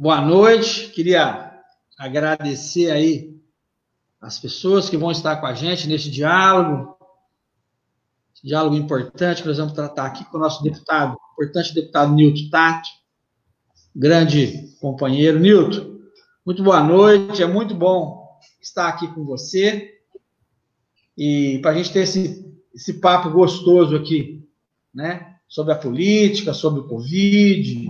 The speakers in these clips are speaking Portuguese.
Boa noite. Queria agradecer aí as pessoas que vão estar com a gente neste diálogo, esse diálogo importante nós vamos tratar aqui com o nosso deputado, importante deputado Nilton Tato, grande companheiro. Nilton, muito boa noite, é muito bom estar aqui com você e para a gente ter esse, esse papo gostoso aqui, né? Sobre a política, sobre o Covid,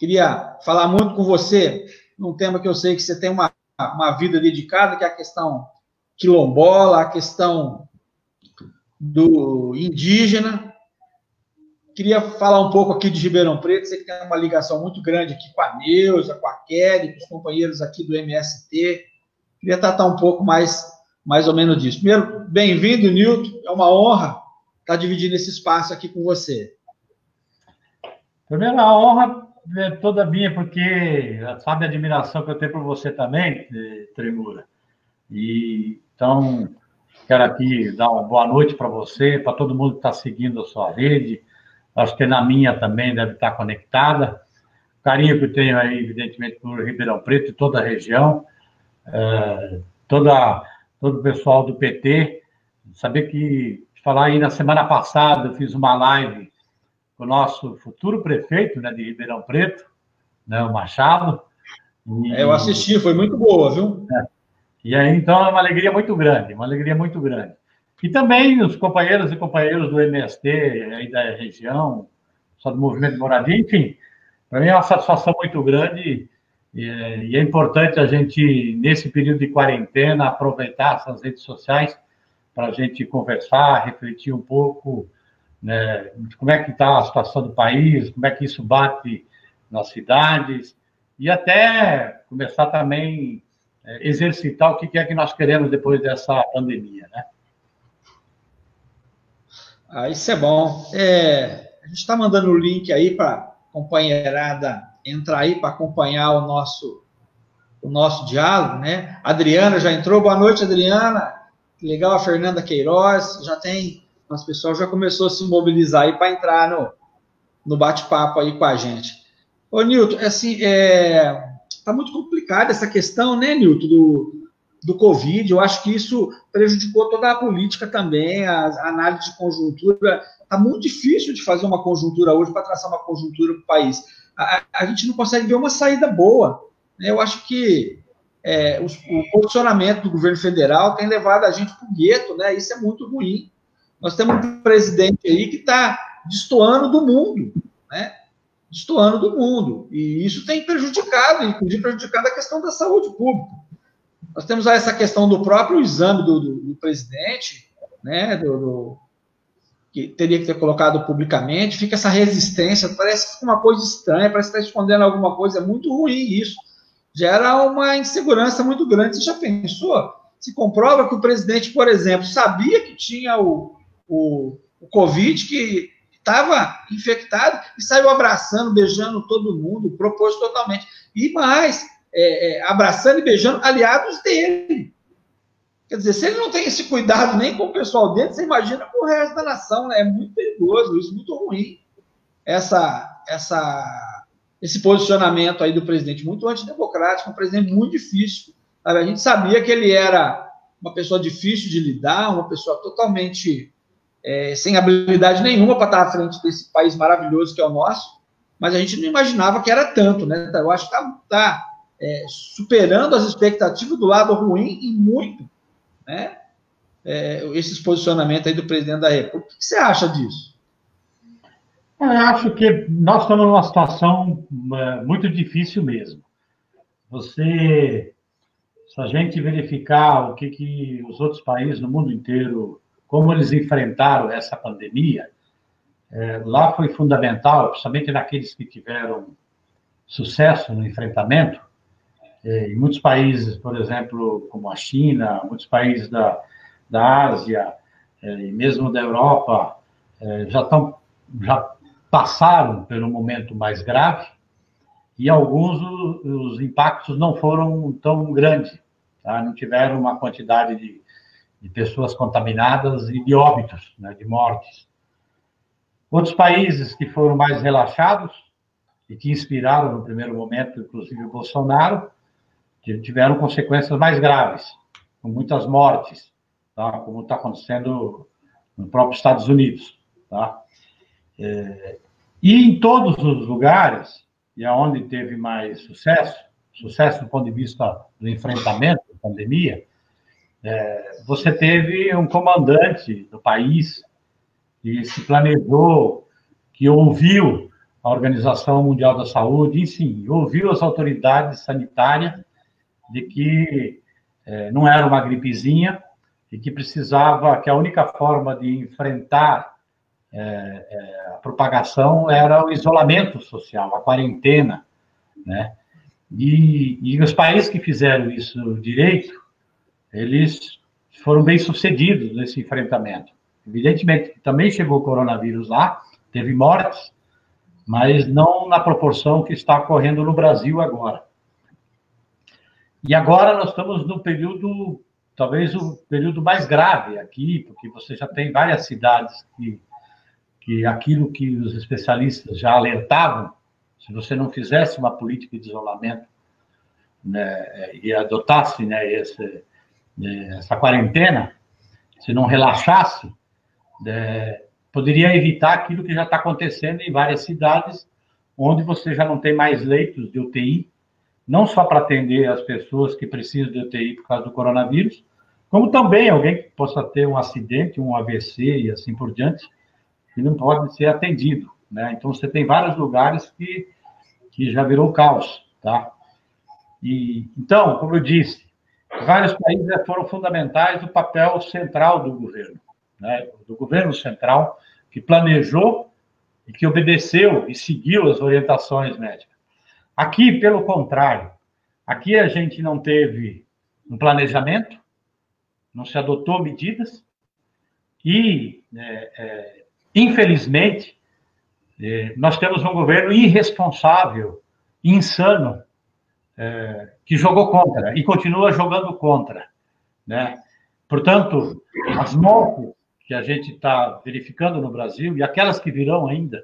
Queria falar muito com você num tema que eu sei que você tem uma, uma vida dedicada, que é a questão quilombola, a questão do indígena. Queria falar um pouco aqui de Ribeirão Preto, você que tem uma ligação muito grande aqui com a Neuza, com a Kelly, com os companheiros aqui do MST. Queria tratar um pouco mais, mais ou menos disso. Primeiro, bem-vindo, Nilton. É uma honra estar dividindo esse espaço aqui com você. Primeiro, a honra é toda minha, porque sabe a admiração que eu tenho por você também, eh, Tremura. E então quero aqui dar uma boa noite para você, para todo mundo que está seguindo a sua rede. Acho que na minha também deve estar conectada. O carinho que eu tenho aí, evidentemente, por Ribeirão Preto e toda a região, é, toda, todo o pessoal do PT. Saber que, falar aí, na semana passada eu fiz uma live o nosso futuro prefeito né, de Ribeirão Preto, né, o Machado. E, é, eu assisti, foi muito boa, viu? É. E aí, então, é uma alegria muito grande, uma alegria muito grande. E também os companheiros e companheiros do MST aí da região, só do Movimento de Moradia, enfim, para mim é uma satisfação muito grande e, e é importante a gente, nesse período de quarentena, aproveitar essas redes sociais para a gente conversar, refletir um pouco né, como é que está a situação do país, como é que isso bate nas cidades, e até começar também é, exercitar o que é que nós queremos depois dessa pandemia, né? Ah, isso é bom. É, a gente está mandando o link aí para companheirada entrar aí para acompanhar o nosso, o nosso diálogo, né? Adriana já entrou. Boa noite, Adriana. Legal, a Fernanda Queiroz. Já tem as pessoas já começou a se mobilizar aí para entrar no, no bate-papo aí com a gente. Ô, Nilton, é assim, é, tá muito complicada essa questão, né, Nilton, do, do Covid. Eu acho que isso prejudicou toda a política também, a, a análise de conjuntura. Está muito difícil de fazer uma conjuntura hoje para traçar uma conjuntura para o país. A, a, gente não consegue ver uma saída boa. Né? Eu acho que é, o, o, posicionamento do governo federal tem levado a gente para o gueto, né? Isso é muito ruim. Nós temos um presidente aí que está destoando do mundo, né? Destoando do mundo. E isso tem prejudicado, inclusive prejudicado a questão da saúde pública. Nós temos essa questão do próprio exame do, do, do presidente, né? Do, do, que teria que ter colocado publicamente, fica essa resistência, parece uma coisa estranha, parece que está escondendo alguma coisa, é muito ruim isso. Gera uma insegurança muito grande. Você já pensou? Se comprova que o presidente, por exemplo, sabia que tinha o, o, o Covid, que estava infectado e saiu abraçando, beijando todo mundo, propôs totalmente. E mais, é, é, abraçando e beijando aliados dele. Quer dizer, se ele não tem esse cuidado nem com o pessoal dele, você imagina com o resto da nação, né? É muito perigoso, isso muito ruim. Essa, essa, esse posicionamento aí do presidente, muito antidemocrático, um presidente muito difícil. Sabe? A gente sabia que ele era uma pessoa difícil de lidar, uma pessoa totalmente é, sem habilidade nenhuma para estar à frente desse país maravilhoso que é o nosso, mas a gente não imaginava que era tanto, né? Eu acho que está tá, é, superando as expectativas do lado ruim e muito, né? É, esses posicionamentos aí do presidente da República. O que você acha disso? Eu acho que nós estamos numa situação é, muito difícil mesmo. Você, se a gente verificar o que, que os outros países no mundo inteiro como eles enfrentaram essa pandemia, é, lá foi fundamental, principalmente naqueles que tiveram sucesso no enfrentamento. É, em muitos países, por exemplo, como a China, muitos países da, da Ásia, é, e mesmo da Europa, é, já, tão, já passaram pelo momento mais grave, e alguns os, os impactos não foram tão grandes, tá? não tiveram uma quantidade de de pessoas contaminadas e de óbitos, né, de mortes. Outros países que foram mais relaxados, e que inspiraram no primeiro momento, inclusive o Bolsonaro, tiveram consequências mais graves, com muitas mortes, tá? como está acontecendo no próprio Estados Unidos. Tá? É, e em todos os lugares, e aonde teve mais sucesso, sucesso do ponto de vista do enfrentamento da pandemia, é, você teve um comandante do país que se planejou, que ouviu a Organização Mundial da Saúde, enfim, ouviu as autoridades sanitárias de que é, não era uma gripezinha e que precisava, que a única forma de enfrentar é, é, a propagação era o isolamento social, a quarentena, né? E, e os países que fizeram isso direito, eles foram bem sucedidos nesse enfrentamento. Evidentemente também chegou o coronavírus lá, teve mortes, mas não na proporção que está ocorrendo no Brasil agora. E agora nós estamos no período, talvez o período mais grave aqui, porque você já tem várias cidades que, que aquilo que os especialistas já alertavam, se você não fizesse uma política de isolamento né, e adotasse né, esse, essa quarentena, se não relaxasse, né, poderia evitar aquilo que já está acontecendo em várias cidades, onde você já não tem mais leitos de UTI, não só para atender as pessoas que precisam de UTI por causa do coronavírus, como também alguém que possa ter um acidente, um AVC e assim por diante, que não pode ser atendido. Né? Então, você tem vários lugares que, que já virou caos. Tá? E, então, como eu disse, vários países foram fundamentais do papel central do governo, né? do governo central, que planejou e que obedeceu e seguiu as orientações médicas. Aqui, pelo contrário, aqui a gente não teve um planejamento, não se adotou medidas e, é, é, infelizmente, é, nós temos um governo irresponsável, insano, é, que jogou contra e continua jogando contra, né? Portanto, as mortes que a gente está verificando no Brasil e aquelas que virão ainda,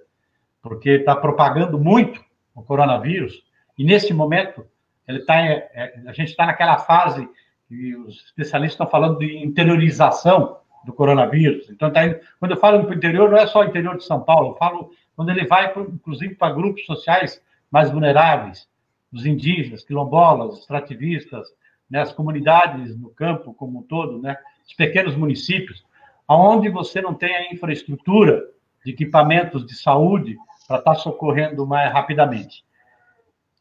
porque está propagando muito o coronavírus, e nesse momento ele tá, é, a gente está naquela fase que os especialistas estão falando de interiorização do coronavírus. Então, tá indo, quando eu falo para o interior, não é só o interior de São Paulo, eu falo quando ele vai, inclusive, para grupos sociais mais vulneráveis, os indígenas, quilombolas, extrativistas, né, as comunidades no campo como um todo, né, os pequenos municípios, aonde você não tem a infraestrutura de equipamentos de saúde para estar tá socorrendo mais rapidamente.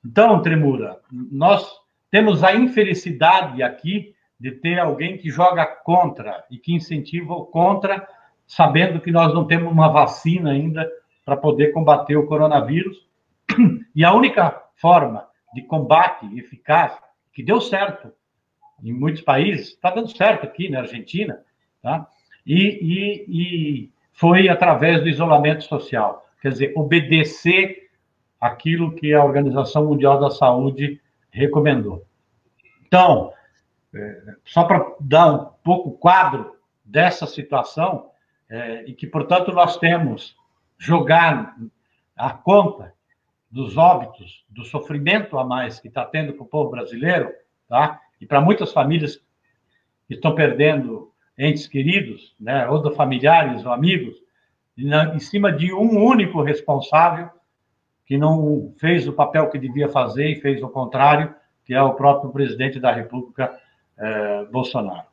Então, Tremura, nós temos a infelicidade aqui de ter alguém que joga contra e que incentiva o contra, sabendo que nós não temos uma vacina ainda para poder combater o coronavírus. E a única forma de combate eficaz, que deu certo em muitos países, está dando certo aqui na Argentina, tá? E, e, e foi através do isolamento social, quer dizer, obedecer aquilo que a Organização Mundial da Saúde recomendou. Então, é, só para dar um pouco quadro dessa situação, é, e que, portanto, nós temos jogar a conta dos óbitos, do sofrimento a mais que está tendo para o povo brasileiro, tá? e para muitas famílias que estão perdendo entes queridos, né? ou de familiares ou amigos, em cima de um único responsável que não fez o papel que devia fazer e fez o contrário, que é o próprio presidente da República, eh, Bolsonaro.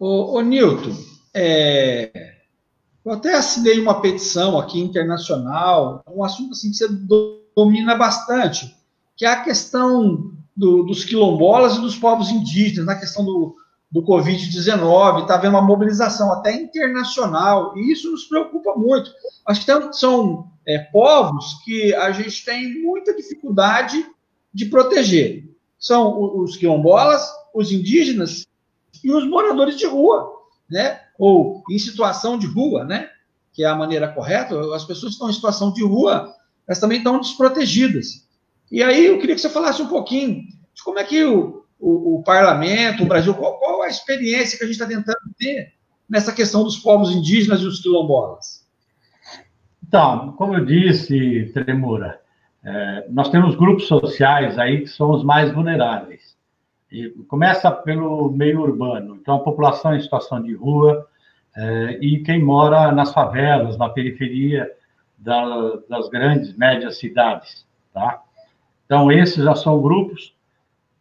Ô, ô Nilton, é, eu até assinei uma petição aqui internacional, um assunto assim que você domina bastante, que é a questão do, dos quilombolas e dos povos indígenas, na questão do, do Covid-19, está havendo uma mobilização até internacional, e isso nos preocupa muito. Acho que são é, povos que a gente tem muita dificuldade de proteger. São os quilombolas, os indígenas e os moradores de rua, né? Ou em situação de rua, né? que é a maneira correta. As pessoas que estão em situação de rua, elas também estão desprotegidas. E aí eu queria que você falasse um pouquinho de como é que o, o, o parlamento, o Brasil, qual, qual a experiência que a gente está tentando ter nessa questão dos povos indígenas e os quilombolas? Então, como eu disse, Tremura, é, nós temos grupos sociais aí que são os mais vulneráveis. E começa pelo meio urbano, então a população em situação de rua é, e quem mora nas favelas, na periferia da, das grandes, médias cidades, tá? Então, esses já são grupos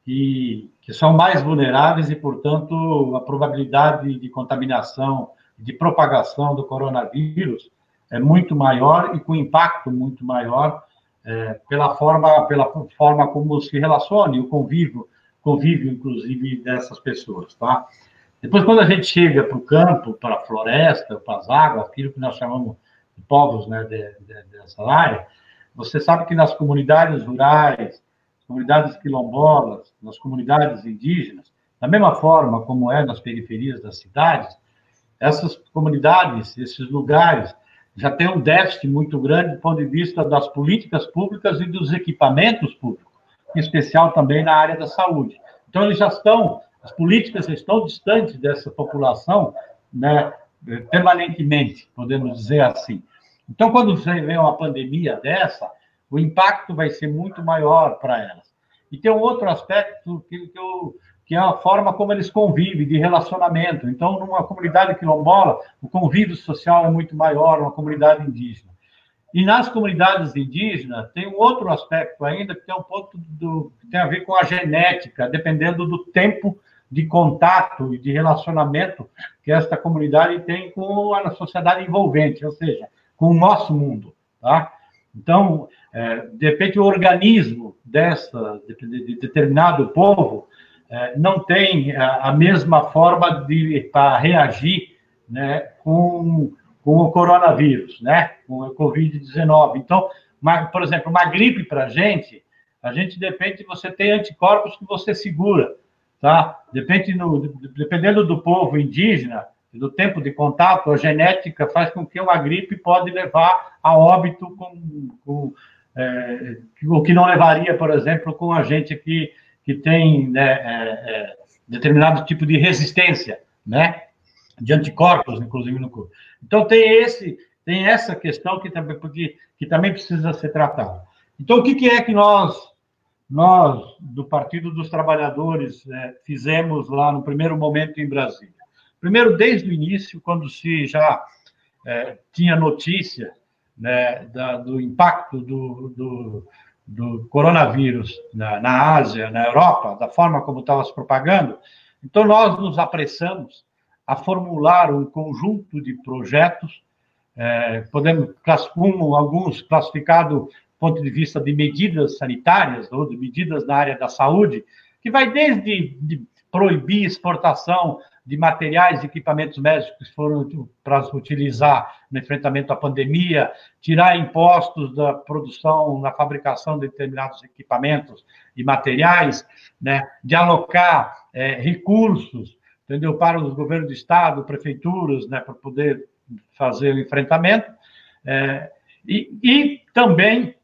que, que são mais vulneráveis e, portanto, a probabilidade de contaminação, de propagação do coronavírus é muito maior e com impacto muito maior é, pela forma pela forma como se relaciona e o convívio convívio inclusive dessas pessoas, tá? Depois quando a gente chega para o campo, para a floresta, para as águas, aquilo que nós chamamos de povos, né, de, de, dessa área, você sabe que nas comunidades rurais, comunidades quilombolas, nas comunidades indígenas, da mesma forma como é nas periferias das cidades, essas comunidades, esses lugares, já têm um déficit muito grande do ponto de vista das políticas públicas e dos equipamentos públicos, em especial também na área da saúde. Então, eles já estão, as políticas estão distantes dessa população, né, permanentemente, podemos dizer assim. Então, quando vem uma pandemia dessa, o impacto vai ser muito maior para elas. E tem um outro aspecto que, que, eu, que é a forma como eles convivem, de relacionamento. Então, numa comunidade quilombola, o convívio social é muito maior, uma comunidade indígena. E nas comunidades indígenas, tem um outro aspecto ainda, que é um ponto do, que tem a ver com a genética, dependendo do tempo de contato e de relacionamento que esta comunidade tem com a sociedade envolvente, ou seja, com o nosso mundo, tá? Então, é, de repente, o organismo dessa, de, de determinado povo é, não tem a, a, mesma forma de para reagir né, com, com o coronavírus, né, com o Covid-19. Então, uma, por exemplo, uma gripe para a gente, a gente, de repente, você tem anticorpos que você segura, tá? Depende no, dependendo do povo indígena, do tempo de contato, a genética faz com que uma gripe pode levar a óbito com, com é, o que não levaria, por exemplo, com a gente que, que tem né, é, é, determinado tipo de resistência, né? De anticorpos, inclusive, no corpo. Então, tem, esse, tem essa questão que também, porque, que também precisa ser tratada. Então, o que, que é que nós, nós, do Partido dos Trabalhadores, é, fizemos lá no primeiro momento em Brasília? Primeiro, desde o início, quando se já é, tinha notícia né, da, do impacto do, do, do coronavírus na, na, Ásia, na Europa, da forma como estava se propagando, então nós nos apressamos a formular um conjunto de projetos, é, podemos, como alguns classificados do ponto de vista de medidas sanitárias ou de medidas na área da saúde, que vai desde de proibir exportação de materiais e equipamentos médicos que foram para utilizar no enfrentamento à pandemia, tirar impostos da produção, na fabricação de determinados equipamentos e materiais, né, de alocar é, recursos, entendeu, para os governos de estado, prefeituras, né, para poder fazer o enfrentamento, é, e, e, também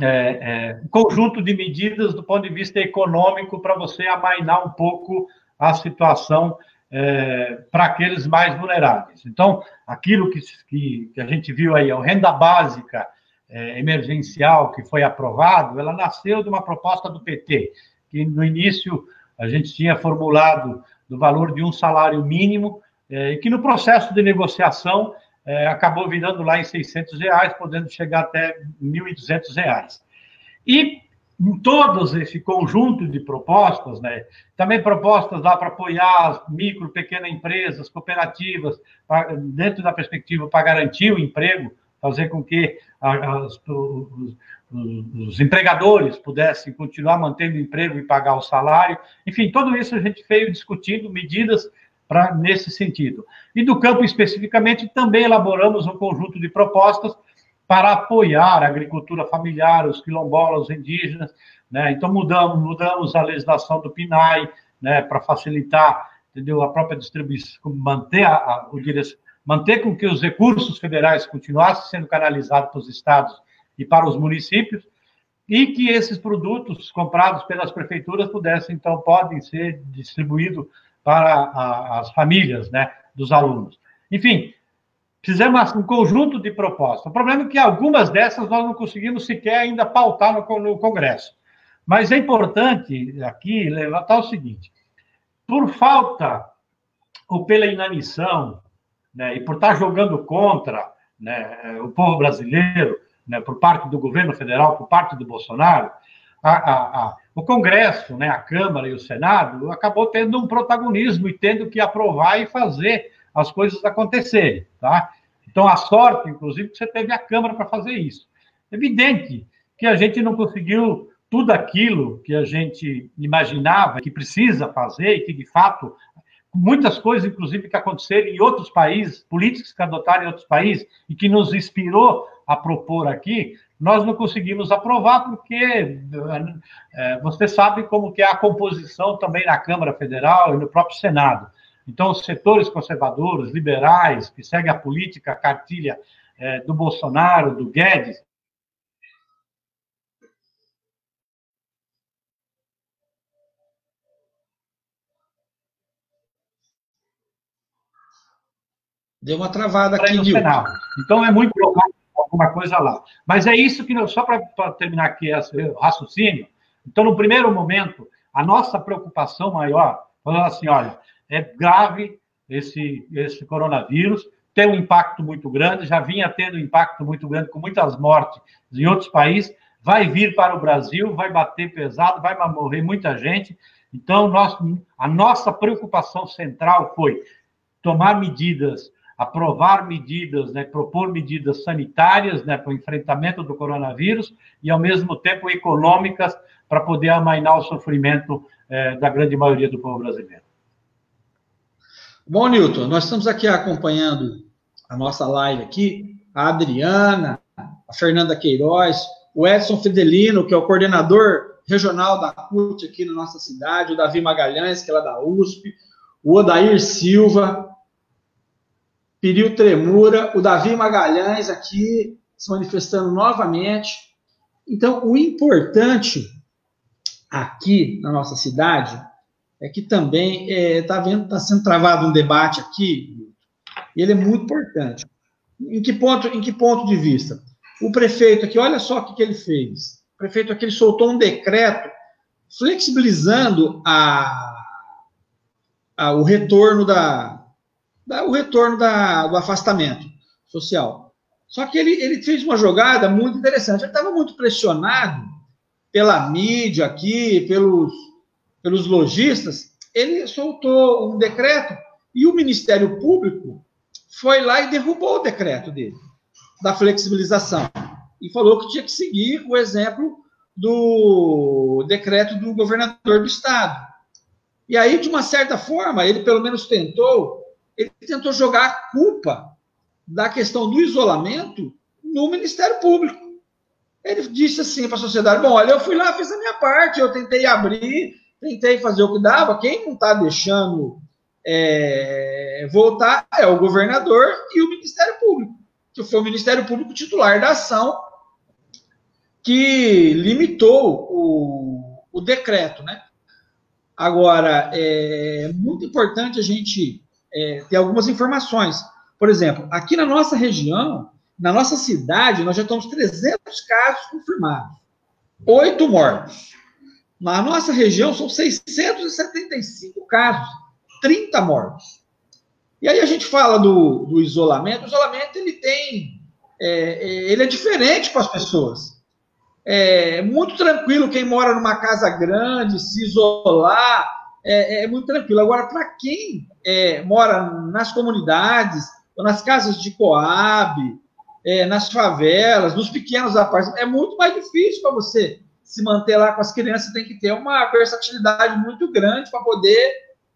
é, é, um conjunto de medidas do ponto de vista econômico para você amainar um pouco a situação é, para aqueles mais vulneráveis. Então, aquilo que, que, que, a gente viu aí, a renda básica é, emergencial que foi aprovado, ela nasceu de uma proposta do PT, que no início a gente tinha formulado do valor de um salário mínimo, é, e que no processo de negociação é, acabou virando lá em 600 reais, podendo chegar até 1.200 reais. E em todos esse conjunto de propostas, né? Também propostas lá para apoiar as micro, pequenas empresas, cooperativas, pra, dentro da perspectiva para garantir o emprego, fazer com que as, os, os, empregadores pudessem continuar mantendo o emprego e pagar o salário. Enfim, tudo isso a gente veio discutindo medidas para nesse sentido. E do campo especificamente também elaboramos um conjunto de propostas para apoiar a agricultura familiar, os quilombolas, os indígenas. Né? Então, mudamos, mudamos a legislação do PNAE né, para facilitar entendeu, a própria distribuição, manter, a, a, o manter com que os recursos federais continuassem sendo canalizados para os estados e para os municípios, e que esses produtos comprados pelas prefeituras pudessem, então, podem ser distribuídos para a, as famílias né, dos alunos. Enfim, Fizemos um conjunto de propostas. O problema é que algumas dessas nós não conseguimos sequer ainda pautar no, no Congresso. Mas é importante aqui levantar o seguinte: por falta ou pela inanição, né, e por estar jogando contra né, o povo brasileiro, né, por parte do governo federal, por parte do Bolsonaro, a, a, a, o Congresso, né, a Câmara e o Senado acabou tendo um protagonismo e tendo que aprovar e fazer as coisas acontecerem, tá? Então, a sorte, inclusive, que você teve a Câmara para fazer isso. Evidente que a gente não conseguiu tudo aquilo que a gente imaginava que precisa fazer e que, de fato, muitas coisas, inclusive, que aconteceram em outros países, políticos que adotaram em outros países e que nos inspirou a propor aqui, nós não conseguimos aprovar porque é, você sabe como que é a composição também na Câmara Federal e no próprio Senado. Então, os setores conservadores, liberais, que seguem a política, a cartilha é, do Bolsonaro, do Guedes, Deu uma travada aqui, no Senado. Então, é muito provável alguma coisa lá. Mas é isso que, só para terminar aqui esse raciocínio, então, no primeiro momento, a nossa preocupação maior, falando assim, olha, é grave esse, esse coronavírus, tem um impacto muito grande, já vinha tendo um impacto muito grande, com muitas mortes em outros países, vai vir para o Brasil, vai bater pesado, vai morrer muita gente. Então, nós, a nossa preocupação central foi tomar medidas, aprovar medidas, né, propor medidas sanitárias né, para o enfrentamento do coronavírus e, ao mesmo tempo, econômicas para poder amainar o sofrimento eh, da grande maioria do povo brasileiro. Bom, Newton, nós estamos aqui acompanhando a nossa live aqui, a Adriana, a Fernanda Queiroz, o Edson Fidelino, que é o coordenador regional da CUT aqui na nossa cidade, o Davi Magalhães, que é lá da USP, o Odair Silva, Piril Tremura, o Davi Magalhães aqui se manifestando novamente. Então, o importante aqui na nossa cidade é que também está é, tá tá sendo travado um debate aqui, e ele é muito importante. Em que ponto, em que ponto de vista? O prefeito aqui, olha só o que, que ele fez. O prefeito aqui ele soltou um decreto flexibilizando a, a o retorno da o retorno da, do afastamento social. Só que ele, ele fez uma jogada muito interessante. Ele estava muito pressionado pela mídia aqui, pelos pelos lojistas, ele soltou um decreto e o Ministério Público foi lá e derrubou o decreto dele, da flexibilização, e falou que tinha que seguir o exemplo do decreto do governador do estado. E aí, de uma certa forma, ele pelo menos tentou, ele tentou jogar a culpa da questão do isolamento no Ministério Público. Ele disse assim para a sociedade: bom, olha, eu fui lá, fiz a minha parte, eu tentei abrir, tentei fazer o que dava. Quem não está deixando é, voltar é o governador e o Ministério Público, que foi o Ministério Público titular da ação que limitou o, o decreto, né? Agora, é muito importante a gente é, ter algumas informações. Por exemplo, aqui na nossa região, na nossa cidade, nós já estamos 300 casos confirmados, oito mortos. Na nossa região são 675 casos, 30 mortos. E aí a gente fala do, do isolamento. O isolamento ele tem, é, é ele é diferente para as pessoas. É muito tranquilo quem mora numa casa grande, se isolar, é, é muito tranquilo. Agora, para quem é, mora nas comunidades, ou nas casas de Coab, é, nas favelas, nos pequenos apartamentos, é muito mais difícil para você se manter lá com as crianças, tem que ter uma versatilidade muito grande para poder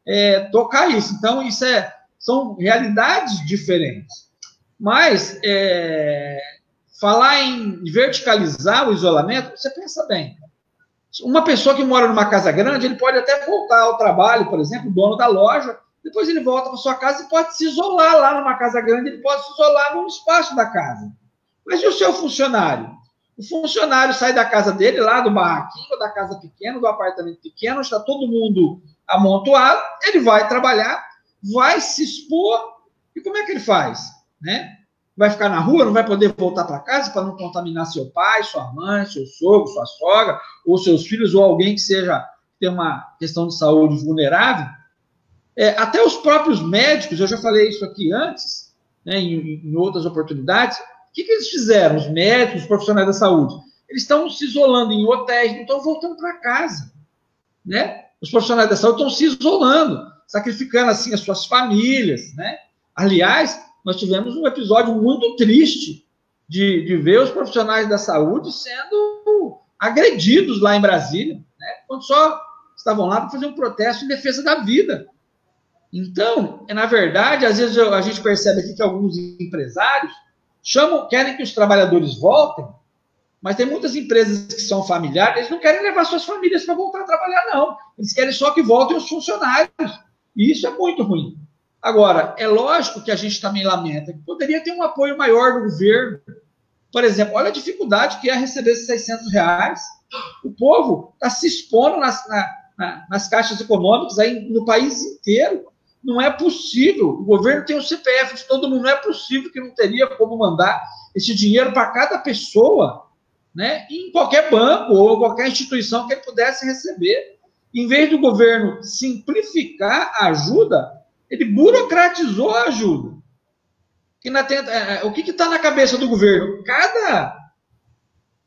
é, tocar isso. Então, isso é, são realidades diferentes. Mas, é, falar em verticalizar o isolamento, você pensa bem. Uma pessoa que mora numa casa grande, ele pode até voltar ao trabalho, por exemplo, o dono da loja, depois ele volta para sua casa e pode se isolar lá numa casa grande, ele pode se isolar num espaço da casa. Mas e o seu funcionário? O funcionário sai da casa dele, lá do barraquinho, da casa pequena, do apartamento pequeno, está todo mundo amontoado, ele vai trabalhar, vai se expor, e como é que ele faz? né? Vai ficar na rua, não vai poder voltar para casa para não contaminar seu pai, sua mãe, seu sogro, sua sogra, ou seus filhos, ou alguém que seja tem uma questão de saúde vulnerável. É, até os próprios médicos, eu já falei isso aqui antes, né, em, em outras oportunidades, o que, que eles fizeram? Os médicos, os profissionais da saúde, eles estão se isolando em hotéis, não estão voltando para casa, né? Os profissionais da saúde estão se isolando, sacrificando assim as suas famílias, né? Aliás, nós tivemos um episódio muito triste de, de ver os profissionais da saúde sendo agredidos lá em Brasília, né? Quando só estavam lá para fazer um protesto em defesa da vida. Então, é, na verdade, às vezes a gente percebe aqui que alguns empresários chamam, querem que os trabalhadores voltem, mas tem muitas empresas que são familiares, eles não querem levar suas famílias para voltar a trabalhar, não. Eles querem só que voltem os funcionários. E isso é muito ruim. Agora, é lógico que a gente também lamenta que poderia ter um apoio maior do governo. Por exemplo, olha a dificuldade que é receber esses 600 reais. O povo está se expondo nas, na, na, nas caixas econômicas aí no país inteiro. Não é possível. O governo tem o CPF de todo mundo. Não é possível que não teria como mandar esse dinheiro para cada pessoa né, em qualquer banco ou qualquer instituição que ele pudesse receber. Em vez do governo simplificar a ajuda, ele burocratizou a ajuda. Que na é, é, o que está na cabeça do governo? Cada,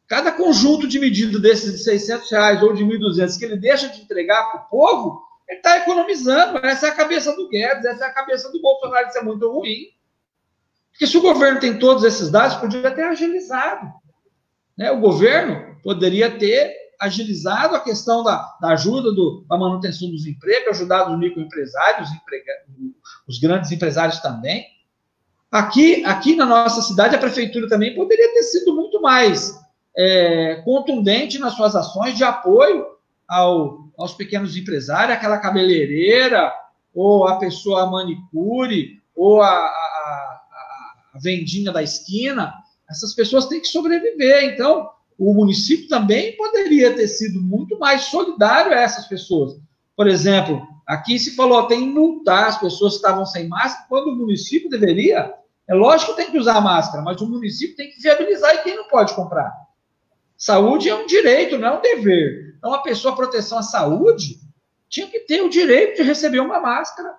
cada conjunto de medidas desses de 600 reais ou de 1.200 que ele deixa de entregar para o povo, ele está economizando. Essa é a cabeça do Guedes, essa é a cabeça do Bolsonaro, isso é muito ruim. Porque se o governo tem todos esses dados, podia ter agilizado. Né? O governo poderia ter agilizado a questão da, da ajuda do, da manutenção dos empregos, ajudado os microempresários, os grandes empresários também. Aqui, aqui na nossa cidade, a prefeitura também poderia ter sido muito mais é, contundente nas suas ações de apoio ao, aos pequenos empresários, aquela cabeleireira, ou a pessoa manicure, ou a, a, a vendinha da esquina, essas pessoas têm que sobreviver. Então, o município também poderia ter sido muito mais solidário a essas pessoas. Por exemplo, aqui se falou, tem que multar as pessoas que estavam sem máscara, quando o município deveria. É lógico que tem que usar máscara, mas o município tem que viabilizar e quem não pode comprar. Saúde é um direito, não é um dever. Então, a pessoa, proteção à saúde, tinha que ter o direito de receber uma máscara,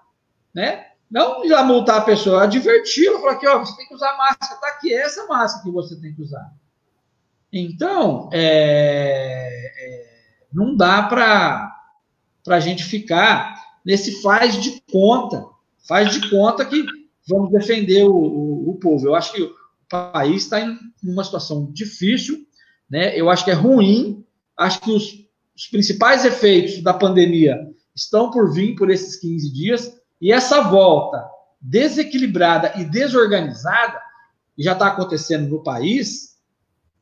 né? Não já multar a pessoa, adverti-la, falar que ó, você tem que usar máscara, tá aqui, é essa máscara que você tem que usar. Então, é, é, não dá para a gente ficar nesse faz de conta, faz de conta que vamos defender o, o, o povo. Eu acho que o país está em uma situação difícil, né? eu acho que é ruim, acho que os, os principais efeitos da pandemia estão por vir por esses 15 dias, e essa volta desequilibrada e desorganizada, que já está acontecendo no país,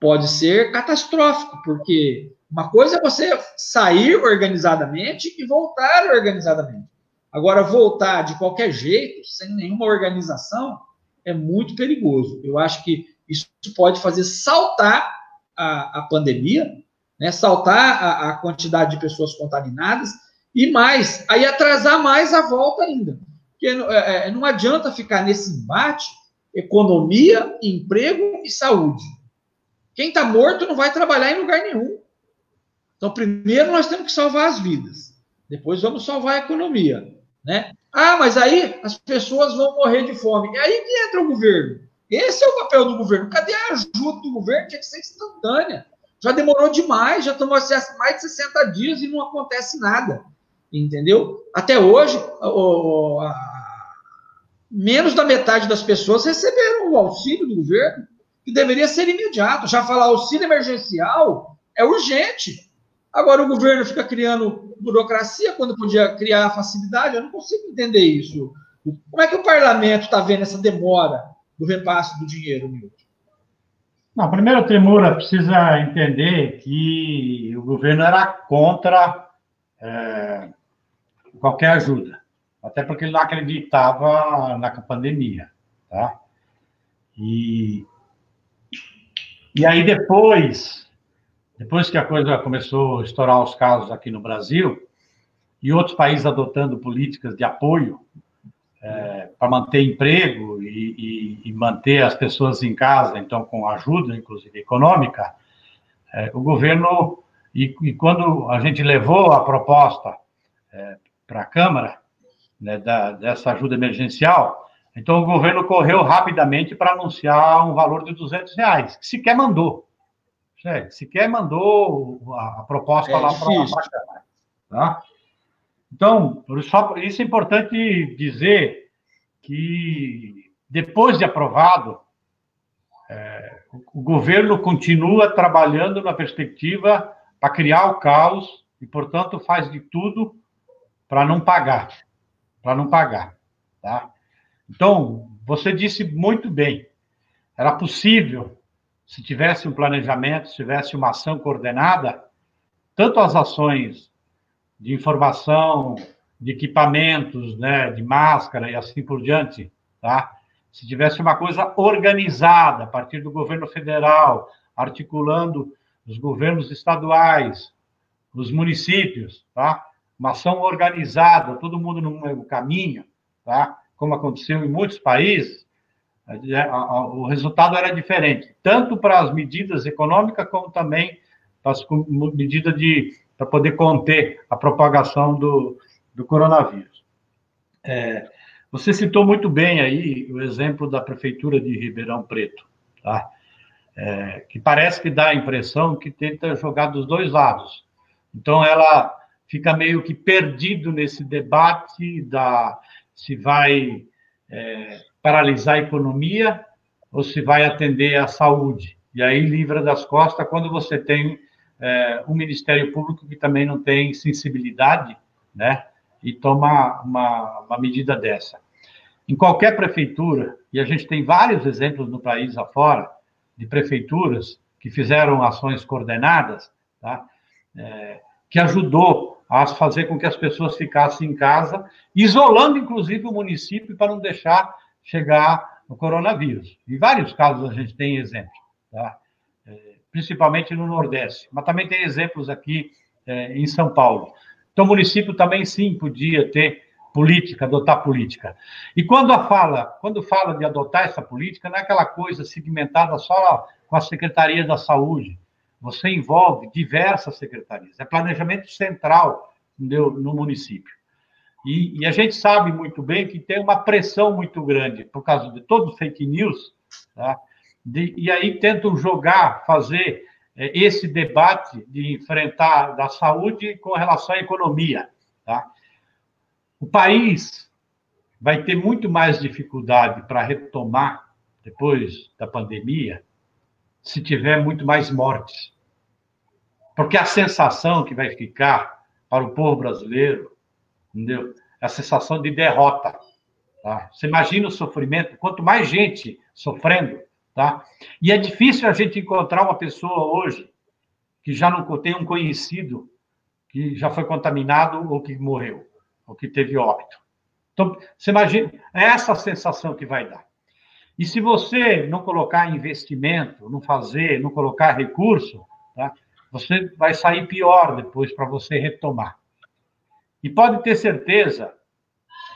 pode ser catastrófico, porque uma coisa é você sair organizadamente e voltar organizadamente. Agora, voltar de qualquer jeito, sem nenhuma organização, é muito perigoso. Eu acho que isso pode fazer saltar a, a pandemia, né, saltar a, a quantidade de pessoas contaminadas e mais, aí atrasar mais a volta ainda. Porque é, é, não adianta ficar nesse embate economia, emprego e saúde. Quem está morto não vai trabalhar em lugar nenhum. Então, primeiro nós temos que salvar as vidas. Depois vamos salvar a economia. Né? Ah, mas aí as pessoas vão morrer de fome. E aí que entra o governo. Esse é o papel do governo. Cadê a ajuda do governo? Tinha que ser instantânea. Já demorou demais, já tomou mais de 60 dias e não acontece nada entendeu? Até hoje, o, a, menos da metade das pessoas receberam o auxílio do governo, que deveria ser imediato. Já falar auxílio emergencial é urgente. Agora o governo fica criando burocracia quando podia criar facilidade. Eu não consigo entender isso. Como é que o parlamento está vendo essa demora do repasse do dinheiro, Milton? Não, primeiro, Temura precisa entender que o governo era contra é, qualquer ajuda, até porque ele não acreditava na pandemia, tá? E, e aí depois, depois que a coisa começou a estourar os casos aqui no Brasil, e outros países adotando políticas de apoio, é, para manter emprego e, e, e, manter as pessoas em casa, então com ajuda, inclusive econômica, é, o governo e, e, quando a gente levou a proposta é, para a Câmara né, da, dessa ajuda emergencial, então o governo correu rapidamente para anunciar um valor de 200 reais, que sequer mandou. É, sequer mandou a, proposta é lá para a. Tá? Então, só, isso é importante dizer que depois de aprovado, é, o governo continua trabalhando na perspectiva para criar o caos e, portanto, faz de tudo para não pagar, para não pagar, tá? Então, você disse muito bem, era possível, se tivesse um planejamento, se tivesse uma ação coordenada, tanto as ações de informação, de equipamentos, né, de máscara e assim por diante, tá? Se tivesse uma coisa organizada a partir do governo federal, articulando os governos estaduais, os municípios, tá? Uma ação organizada, todo mundo no mesmo caminho, tá? Como aconteceu em muitos países, é, o resultado era diferente, tanto para as medidas econômicas como também para as medidas de para poder conter a propagação do, do coronavírus. É, você citou muito bem aí o exemplo da prefeitura de Ribeirão Preto, tá? é, que parece que dá a impressão que tenta jogar dos dois lados. Então, ela fica meio que perdido nesse debate da se vai é, paralisar a economia ou se vai atender à saúde. E aí livra das costas quando você tem é, um Ministério Público que também não tem sensibilidade, né? E toma uma, uma medida dessa. Em qualquer prefeitura, e a gente tem vários exemplos no país afora, de prefeituras que fizeram ações coordenadas, tá? É, que ajudou a fazer com que as pessoas ficassem em casa, isolando inclusive o município para não deixar chegar o coronavírus. Em vários casos a gente tem exemplos, tá? É, principalmente no Nordeste, mas também tem exemplos aqui é, em São Paulo. Então, o município também sim podia ter política, adotar política. E quando a fala, quando fala de adotar essa política, não é aquela coisa segmentada só com a Secretaria da Saúde. Você envolve diversas secretarias. É planejamento central no, no município. E, e, a gente sabe muito bem que tem uma pressão muito grande por causa de todos os fake news, tá? de, e aí tentam jogar, fazer é, esse debate de enfrentar da saúde com relação à economia. Tá? O país vai ter muito mais dificuldade para retomar depois da pandemia se tiver muito mais mortes. Porque a sensação que vai ficar para o povo brasileiro, entendeu? É a sensação de derrota. Tá? Você imagina o sofrimento, quanto mais gente sofrendo, tá? E é difícil a gente encontrar uma pessoa hoje que já não tem um conhecido que já foi contaminado ou que morreu o que teve óbito. Então, você imagina, é essa sensação que vai dar. E se você não colocar investimento, não fazer, não colocar recurso, tá? você vai sair pior depois para você retomar. E pode ter certeza,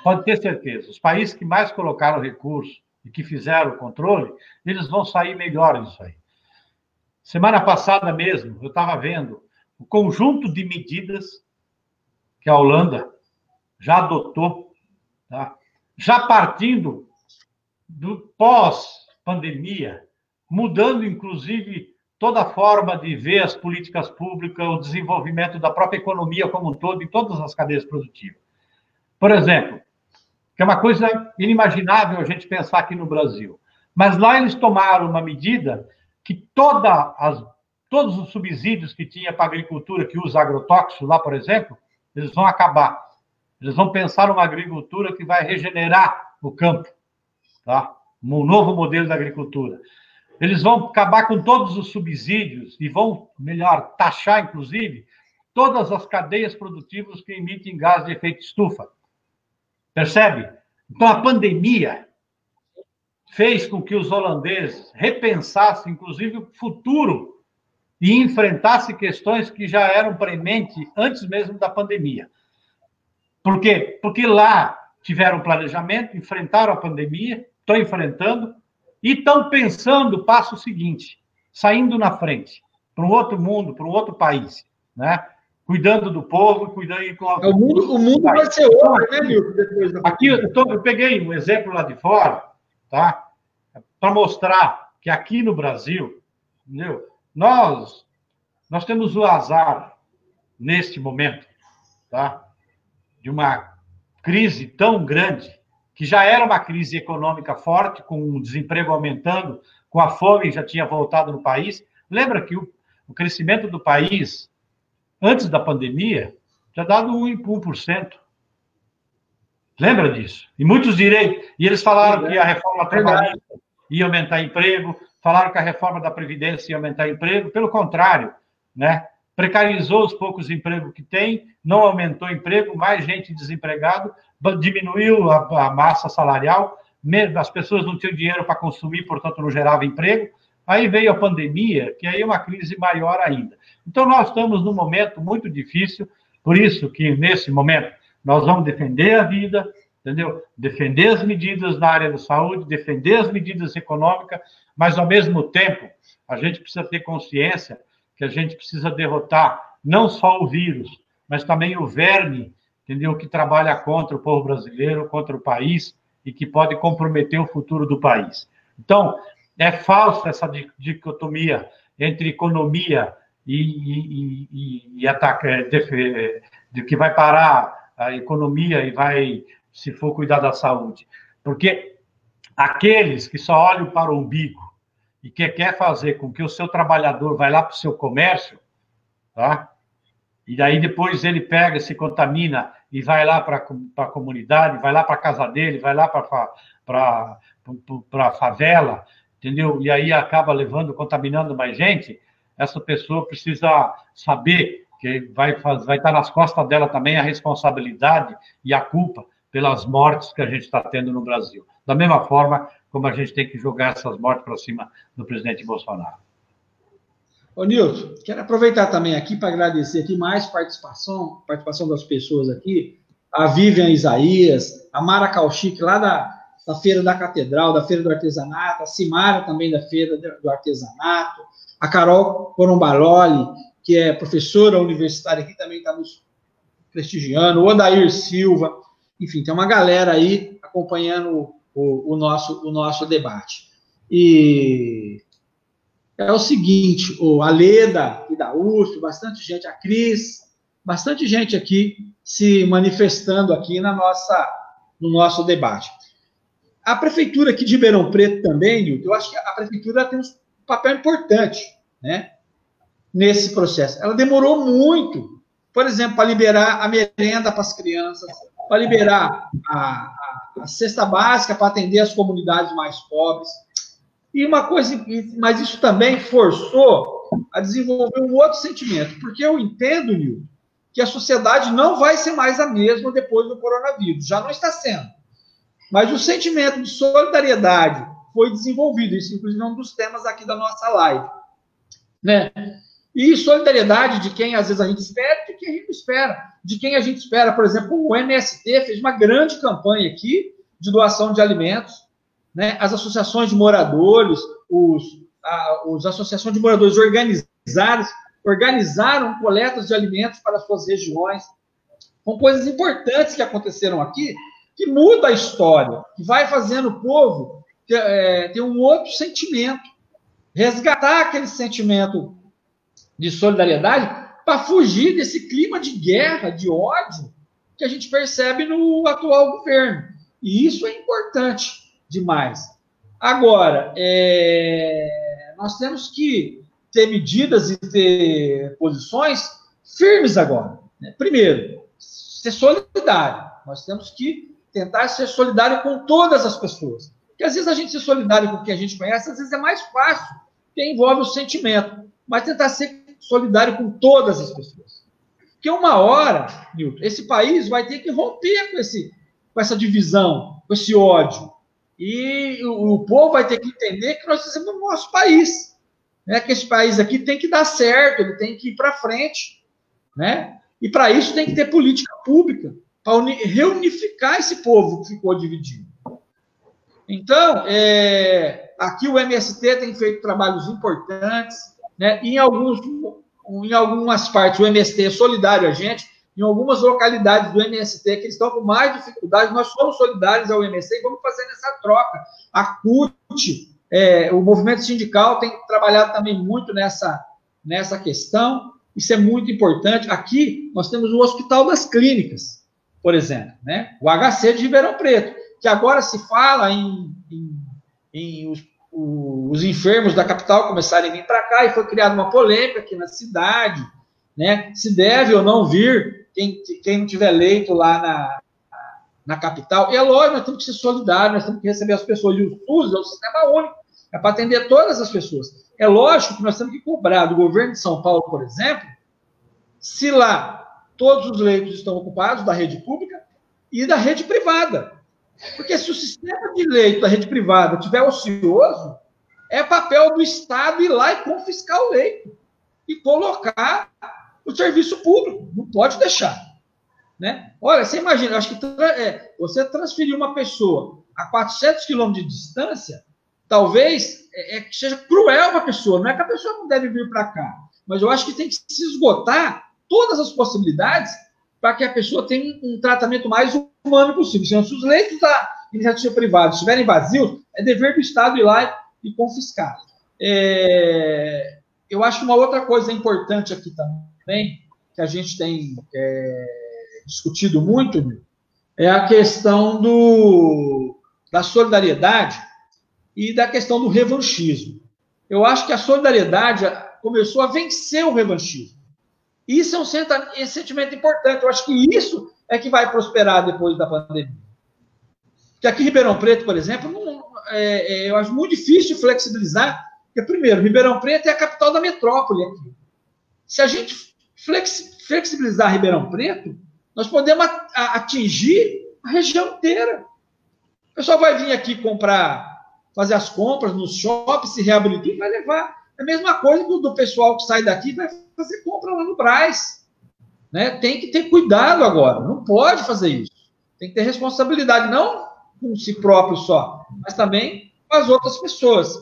pode ter certeza, os países que mais colocaram recurso e que fizeram o controle, eles vão sair melhor disso aí. Semana passada mesmo, eu estava vendo o conjunto de medidas que a Holanda já adotou, tá? já partindo do pós-pandemia, mudando inclusive toda a forma de ver as políticas públicas, o desenvolvimento da própria economia como um todo, em todas as cadeias produtivas. Por exemplo, que é uma coisa inimaginável a gente pensar aqui no Brasil, mas lá eles tomaram uma medida que toda as, todos os subsídios que tinha para a agricultura que usa agrotóxicos lá, por exemplo, eles vão acabar. Eles vão pensar numa agricultura que vai regenerar o campo, tá? Um novo modelo da agricultura. Eles vão acabar com todos os subsídios e vão, melhor, taxar, inclusive, todas as cadeias produtivas que emitem gás de efeito estufa. Percebe? Então, a pandemia fez com que os holandeses repensassem, inclusive, o futuro e enfrentassem questões que já eram prementes antes mesmo da pandemia. Por quê? Porque lá tiveram planejamento, enfrentaram a pandemia, estão enfrentando e estão pensando o passo seguinte, saindo na frente, para um outro mundo, para um outro país, né? Cuidando do povo, cuidando. É, o mundo, o mundo vai ser outro, né, Milton? Aqui eu, tô, eu peguei um exemplo lá de fora, tá? Para mostrar que aqui no Brasil, entendeu? Nós nós temos o azar neste momento, tá? De uma crise tão grande que já era uma crise econômica forte, com o desemprego aumentando, com a fome já tinha voltado no país. Lembra que o, o crescimento do país, antes da pandemia, tinha dado 1%. Lembra disso? E muitos direi, e eles falaram que a reforma trabalhista ia aumentar emprego, falaram que a reforma da Previdência ia aumentar emprego, pelo contrário, né? Precarizou os poucos empregos que tem, não aumentou emprego, mais gente desempregado, diminuiu a, a massa salarial, as pessoas não tinham dinheiro para consumir, portanto não gerava emprego. Aí veio a pandemia, que aí é uma crise maior ainda. Então nós estamos num momento muito difícil, por isso que nesse momento nós vamos defender a vida, entendeu? Defender as medidas na área da saúde, defender as medidas econômicas, mas ao mesmo tempo a gente precisa ter consciência que a gente precisa derrotar não só o vírus, mas também o verme, entendeu? Que trabalha contra o povo brasileiro, contra o país e que pode comprometer o futuro do país. Então, é falsa essa dicotomia entre economia e, e, e, e ataque, é, de, de que vai parar a economia e vai, se for cuidar da saúde. Porque aqueles que só olham para o umbigo e que quer fazer com que o seu trabalhador vai lá para o seu comércio, tá? E daí depois ele pega, se contamina e vai lá para a comunidade, vai lá para a casa dele, vai lá para a favela, entendeu? E aí acaba levando, contaminando mais gente. Essa pessoa precisa saber que vai, vai estar nas costas dela também a responsabilidade e a culpa pelas mortes que a gente está tendo no Brasil. Da mesma forma como a gente tem que jogar essas mortes para cima do presidente Bolsonaro. Ô, Nilton, quero aproveitar também aqui para agradecer aqui mais participação, participação das pessoas aqui, a Vivian Isaías, a Mara Kauchik, lá da, da Feira da Catedral, da Feira do Artesanato, a Simara também da Feira do Artesanato, a Carol Corombaloli, que é professora universitária aqui, também está nos prestigiando, o Odair Silva, enfim, tem uma galera aí acompanhando o, o, nosso, o nosso debate. E é o seguinte, o Aleda e da USP, bastante gente, a Cris, bastante gente aqui se manifestando aqui na nossa, no nosso debate. A prefeitura aqui de Ribeirão Preto também, eu acho que a prefeitura tem um papel importante, né, nesse processo. Ela demorou muito, por exemplo, para liberar a merenda para as crianças, para liberar a, a cesta básica para atender as comunidades mais pobres. E uma coisa, mas isso também forçou a desenvolver um outro sentimento, porque eu entendo, Nil, que a sociedade não vai ser mais a mesma depois do coronavírus, já não está sendo. Mas o sentimento de solidariedade foi desenvolvido, isso inclusive é um dos temas aqui da nossa live. Né? E solidariedade de quem às vezes a gente espera e de quem a gente espera. De quem a gente espera, por exemplo, o MST fez uma grande campanha aqui de doação de alimentos. Né? As associações de moradores, os, a, as associações de moradores organizaram, organizaram coletas de alimentos para as suas regiões. Com coisas importantes que aconteceram aqui, que muda a história, que vai fazendo o povo ter, é, ter um outro sentimento. Resgatar aquele sentimento de solidariedade para fugir desse clima de guerra, de ódio que a gente percebe no atual governo. E isso é importante demais. Agora, é, nós temos que ter medidas e ter posições firmes agora. Né? Primeiro, ser solidário. Nós temos que tentar ser solidário com todas as pessoas. Porque às vezes a gente ser solidário com quem a gente conhece, às vezes é mais fácil, porque envolve o sentimento. Mas tentar ser solidário com todas as pessoas. Porque uma hora, Nilton, esse país vai ter que romper com, esse, com essa divisão, com esse ódio. E o, o povo vai ter que entender que nós fizemos o nosso país. Né? Que esse país aqui tem que dar certo, ele tem que ir para frente. Né? E para isso tem que ter política pública. para reunificar esse povo que ficou dividido. Então, é, aqui o MST tem feito trabalhos importantes, né? em, alguns, em algumas partes o MST é solidário a gente, em algumas localidades do MST que eles estão com mais dificuldade, nós somos solidários ao MST e vamos fazer essa troca. A CUT, é, o movimento sindical tem trabalhado também muito nessa, nessa questão, isso é muito importante. Aqui nós temos o Hospital das Clínicas, por exemplo, né? o HC de Ribeirão Preto, que agora se fala em, em, em os, os, enfermos da capital começarem a vir para cá, e foi criada uma polêmica aqui na cidade, né? se deve ou não vir quem, quem não tiver leito lá na, na capital. E é lógico, nós temos que ser solidários, nós temos que receber as pessoas. E o SUS é o sistema único, é para atender todas as pessoas. É lógico que nós temos que cobrar do governo de São Paulo, por exemplo, se lá todos os leitos estão ocupados da rede pública e da rede privada. Porque se o sistema de leito da rede privada estiver ocioso, é papel do Estado ir lá e confiscar o leito e colocar o serviço público. Não pode deixar. Né? Olha, você imagina, acho que é, você transferir uma pessoa a 400 quilômetros de distância, talvez é, é, seja cruel para a pessoa. Não é que a pessoa não deve vir para cá, mas eu acho que tem que se esgotar todas as possibilidades para que a pessoa tenha um tratamento mais humano possível. Se os leitos da iniciativa privada estiverem vazios, é dever do Estado ir lá e confiscar. É, eu acho uma outra coisa importante aqui também, que a gente tem é, discutido muito, é a questão do, da solidariedade e da questão do revanchismo. Eu acho que a solidariedade começou a vencer o revanchismo. Isso é um sentimento importante. Eu acho que isso é que vai prosperar depois da pandemia. Que aqui em Ribeirão Preto, por exemplo, não, é, é, eu acho muito difícil flexibilizar, porque, primeiro, Ribeirão Preto é a capital da metrópole aqui. Se a gente flexibilizar Ribeirão Preto, nós podemos atingir a região inteira. O pessoal vai vir aqui comprar, fazer as compras nos shoppings, se reabilitar e vai levar. É a mesma coisa do pessoal que sai daqui vai fazer compra lá no Braz. Né? Tem que ter cuidado agora, não pode fazer isso. Tem que ter responsabilidade, não com si próprio só, mas também com as outras pessoas.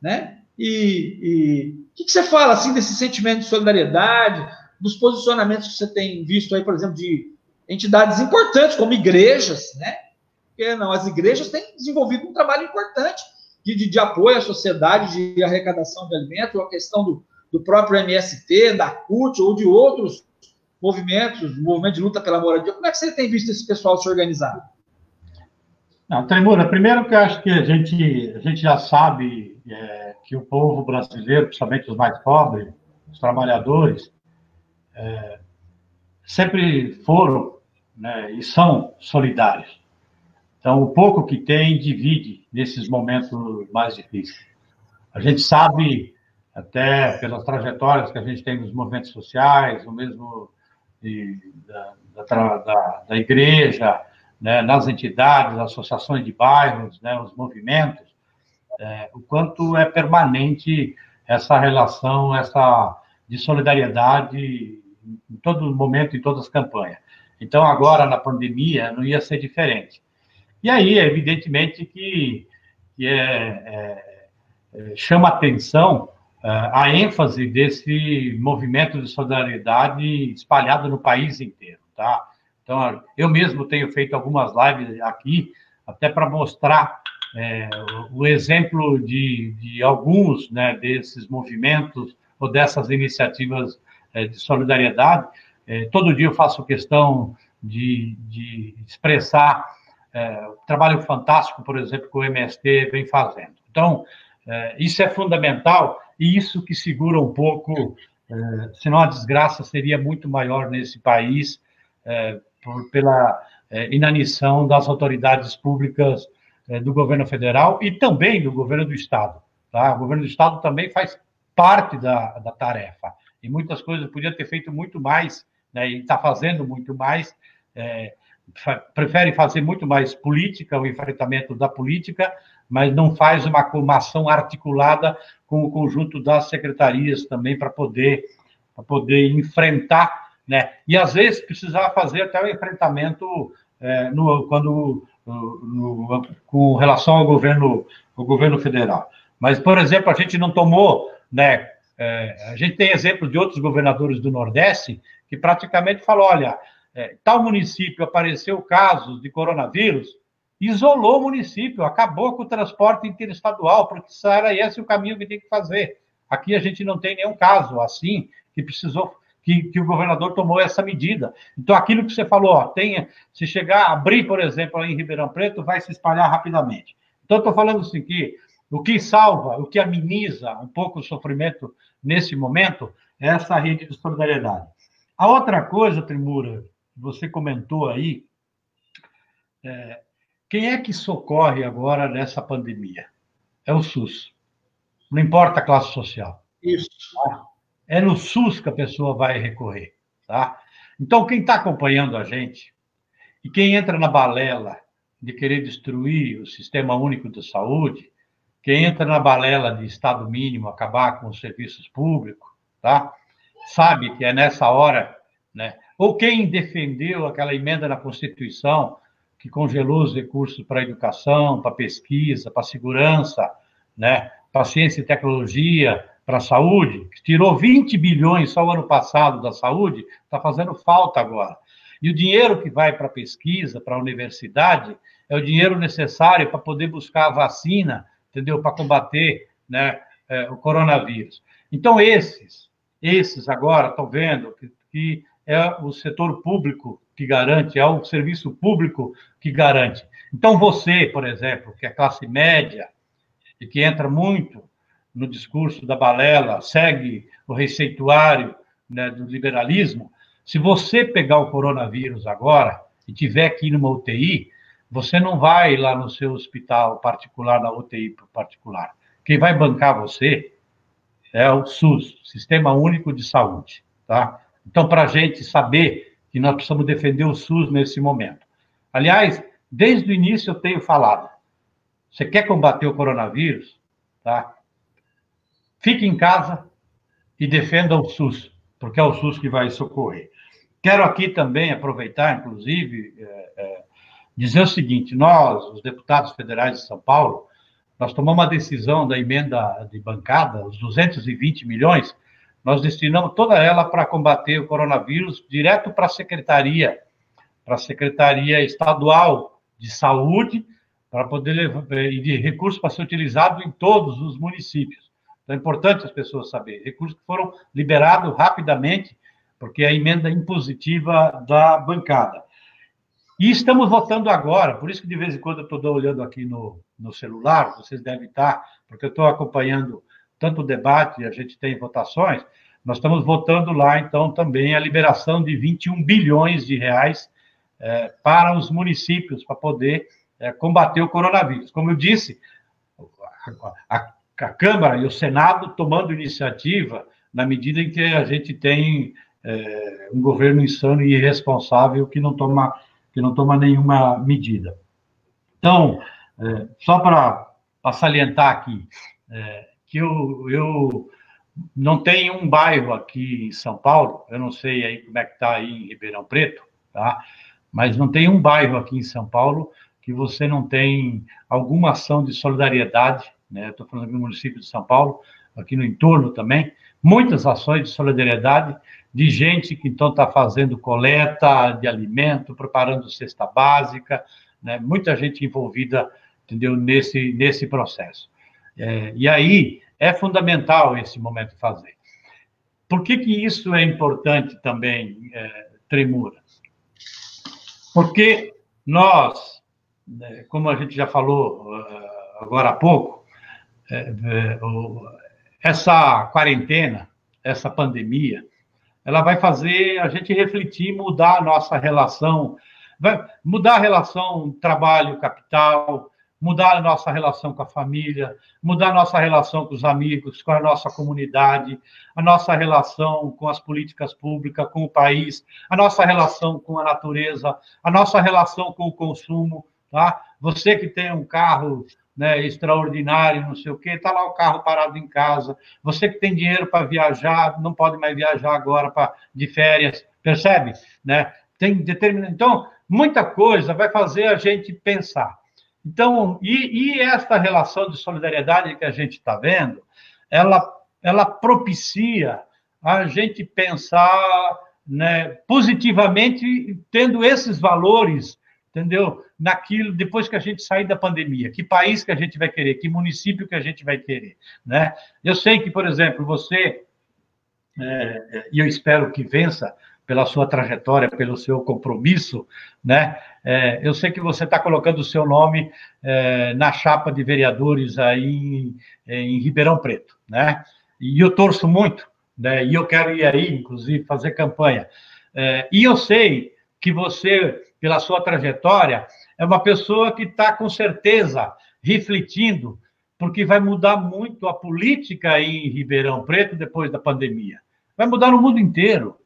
Né? E, e o que, que você fala assim desse sentimento de solidariedade, dos posicionamentos que você tem visto aí, por exemplo, de entidades importantes, como igrejas, né? Porque não, as igrejas têm desenvolvido um trabalho importante de, de, apoio à sociedade, de arrecadação de alimentos, a questão do, do próprio MST, da CUT ou de outros movimentos, movimento de luta pela moradia. Como é que você tem visto esse pessoal se organizar? Não, Tremura, primeiro que eu acho que a gente, a gente já sabe é, que o povo brasileiro, principalmente os mais pobres, os trabalhadores, é, sempre foram né, e são solidários. Então, o pouco que tem divide nesses momentos mais difíceis. A gente sabe, até pelas trajetórias que a gente tem nos movimentos sociais, ou mesmo de, da, da, da, igreja, né, nas entidades, associações de bairros, né, os movimentos, é, o quanto é permanente essa relação, essa de solidariedade em todo momento, em todas as campanhas. Então, agora, na pandemia, não ia ser diferente. E aí, evidentemente, que, que é, é, é, chama atenção é, a ênfase desse movimento de solidariedade espalhado no país inteiro, tá? Então, eu mesmo tenho feito algumas lives aqui, até para mostrar é, o exemplo de, de alguns né, desses movimentos ou dessas iniciativas é, de solidariedade. É, todo dia eu faço questão de, de expressar é, o trabalho fantástico, por exemplo, que o MST vem fazendo. Então, isso é fundamental e isso que segura um pouco, senão a desgraça seria muito maior nesse país por, pela inanição das autoridades públicas do governo federal e também do governo do Estado. Tá? O governo do Estado também faz parte da, da tarefa e muitas coisas podia ter feito muito mais, né, e está fazendo muito mais, é, prefere fazer muito mais política, o enfrentamento da política, mas não faz uma, uma ação articulada com o conjunto das secretarias também para poder, poder enfrentar né? E às vezes precisava fazer até o enfrentamento é, no, quando no, no, com relação ao governo, ao governo federal. Mas, por exemplo, a gente não tomou, né? É, a gente tem exemplo de outros governadores do Nordeste que praticamente falou, olha, é, tal município apareceu casos de coronavírus, isolou o município, acabou com o transporte interestadual, porque era esse o caminho que tem que fazer. Aqui a gente não tem nenhum caso assim que precisou que, que, o governador tomou essa medida. Então, aquilo que você falou, ó, se chegar a abrir, por exemplo, em Ribeirão Preto, vai se espalhar rapidamente. Então, estou falando assim que o que salva, o que ameniza um pouco o sofrimento nesse momento é essa rede de solidariedade. A outra coisa, Trimura, você comentou aí, é, quem é que socorre agora nessa pandemia? É o SUS. Não importa a classe social. Isso. Tá? É no SUS que a pessoa vai recorrer, tá? Então, quem está acompanhando a gente e quem entra na balela de querer destruir o Sistema Único de Saúde, quem entra na balela de Estado mínimo, acabar com os serviços públicos, tá? Sabe que é nessa hora, né? Ou quem defendeu aquela emenda na Constituição que congelou os recursos para a educação, para a pesquisa, para a segurança, né? Para a ciência e tecnologia, para a saúde, que tirou 20 bilhões só o ano passado da saúde, está fazendo falta agora. E o dinheiro que vai para a pesquisa, para a universidade, é o dinheiro necessário para poder buscar a vacina, entendeu? Para combater né, é, o coronavírus. Então, esses, esses agora estão vendo que, que é o setor público que garante, é o serviço público que garante. Então, você, por exemplo, que é classe média e que entra muito no discurso da balela, segue o receituário né, do liberalismo, se você pegar o coronavírus agora e tiver que ir numa UTI, você não vai lá no seu hospital particular, na UTI particular. Quem vai bancar você é o SUS, Sistema Único de Saúde, tá? Então, para a gente saber que nós precisamos defender o SUS nesse momento. Aliás, desde o início eu tenho falado, você quer combater o coronavírus, tá? Fique em casa e defenda o SUS, porque é o SUS que vai socorrer. Quero aqui também aproveitar, inclusive, é, é, dizer o seguinte: nós, os deputados federais de São Paulo, nós tomamos uma decisão da emenda de bancada, os 220 milhões, nós destinamos toda ela para combater o coronavírus direto para a secretaria, para a Secretaria Estadual de Saúde, para poder levar, e de recursos para ser utilizado em todos os municípios. Então é importante as pessoas saberem. Recursos que foram liberados rapidamente, porque é a emenda impositiva da bancada. E estamos votando agora, por isso que de vez em quando eu estou olhando aqui no, no celular, vocês devem estar, porque eu estou acompanhando tanto debate, a gente tem votações, nós estamos votando lá, então, também a liberação de 21 bilhões de reais é, para os municípios, para poder é, combater o coronavírus. Como eu disse, a, a, Câmara e o Senado tomando iniciativa na medida em que a gente tem é, um governo insano e irresponsável que não toma, que não toma nenhuma medida. Então, só para salientar aqui, que eu, eu não tenho um bairro aqui em São Paulo, eu não sei aí como é que está aí em Ribeirão Preto, tá? mas não tem um bairro aqui em São Paulo que você não tem alguma ação de solidariedade né? Estou falando do município de São Paulo, aqui no entorno também, muitas ações de solidariedade de gente que então está fazendo coleta de alimento, preparando cesta básica, né? muita gente envolvida, entendeu, nesse, nesse processo. É, e aí é fundamental esse momento fazer. Por que, que isso é importante também, é, Tremura? Porque nós, né, como a gente já falou uh, agora há pouco, é, é, essa quarentena, essa pandemia, ela vai fazer a gente refletir, mudar a nossa relação, vai mudar a relação trabalho-capital, mudar a nossa relação com a família, mudar a nossa relação com os amigos, com a nossa comunidade, a nossa relação com as políticas públicas, com o país, a nossa relação com a natureza, a nossa relação com o consumo, tá? Você que tem um carro né, extraordinário, não sei o quê, está lá o carro parado em casa. Você que tem dinheiro para viajar, não pode mais viajar agora pra, de férias percebe? Né? Tem determin... Então, muita coisa vai fazer a gente pensar. Então, e, e esta relação de solidariedade que a gente está vendo, ela, ela propicia a gente pensar né, positivamente, tendo esses valores, entendeu? Naquilo, depois que a gente sair da pandemia, que país que a gente vai querer, que município que a gente vai querer, né? Eu sei que, por exemplo, você, é, e eu espero que vença pela sua trajetória, pelo seu compromisso, né? É, eu sei que você está colocando o seu nome é, na chapa de vereadores aí em, em Ribeirão Preto, né? E eu torço muito né? E eu quero ir aí, inclusive, fazer campanha. É, e eu sei que você, pela sua trajetória, é uma pessoa que está com certeza refletindo, porque vai mudar muito a política aí em Ribeirão Preto depois da pandemia. Vai mudar no mundo inteiro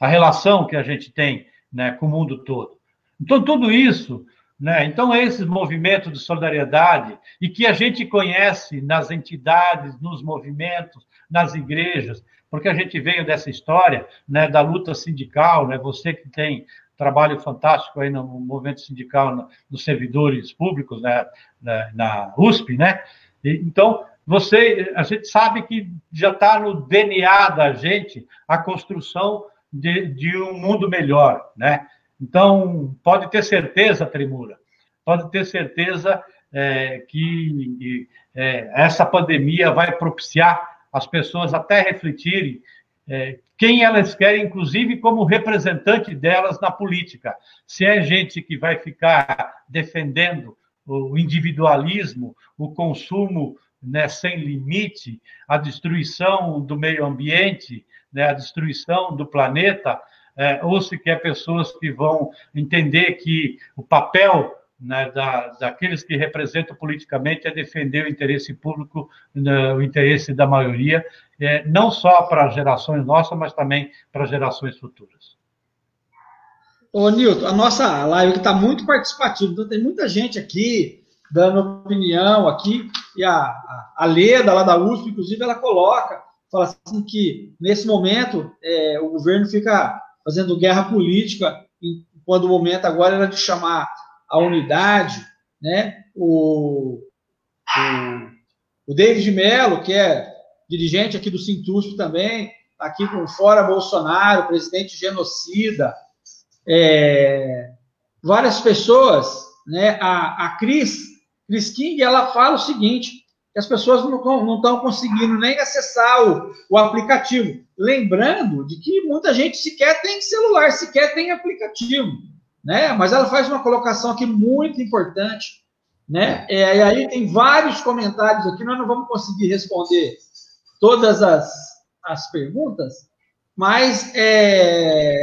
a relação que a gente tem né, com o mundo todo. Então, tudo isso né? Então, esses movimentos de solidariedade, e que a gente conhece nas entidades, nos movimentos, nas igrejas, porque a gente veio dessa história né, da luta sindical, né, você que tem trabalho fantástico aí no movimento sindical, no, nos servidores públicos, né, na, na USP, né? E, então, você, a gente sabe que já está no DNA da gente a construção de, de um mundo melhor, né? Então, pode ter certeza, Tremura, pode ter certeza é, que é, essa pandemia vai propiciar as pessoas até refletirem é, quem elas querem, inclusive como representante delas na política. Se é gente que vai ficar defendendo o individualismo, o consumo né, sem limite, a destruição do meio ambiente, né, a destruição do planeta, é, ou se quer pessoas que vão entender que o papel né, da, daqueles que representam politicamente é defender o interesse público, né, o interesse da maioria, é, não só para gerações nossas, mas também para gerações futuras. Ô, Nilton, a nossa live está muito participativa, então tem muita gente aqui dando opinião aqui, e a, a, Leda, lá da USP, inclusive, ela coloca, fala assim que, nesse momento, é, o governo fica fazendo guerra política, quando o momento agora era de chamar a unidade, né? O, o, o David Mello, que é dirigente aqui do Sintusp também, tá aqui com fora Bolsonaro, presidente genocida, é, várias pessoas, né? A, a Cris, Cris King, ela fala o seguinte, que as pessoas não estão conseguindo nem acessar o, o aplicativo. Lembrando de que muita gente sequer tem celular, sequer tem aplicativo né? Mas ela faz uma colocação aqui muito importante, né? É, e aí tem vários comentários aqui, nós não vamos conseguir responder todas as, as perguntas, mas é,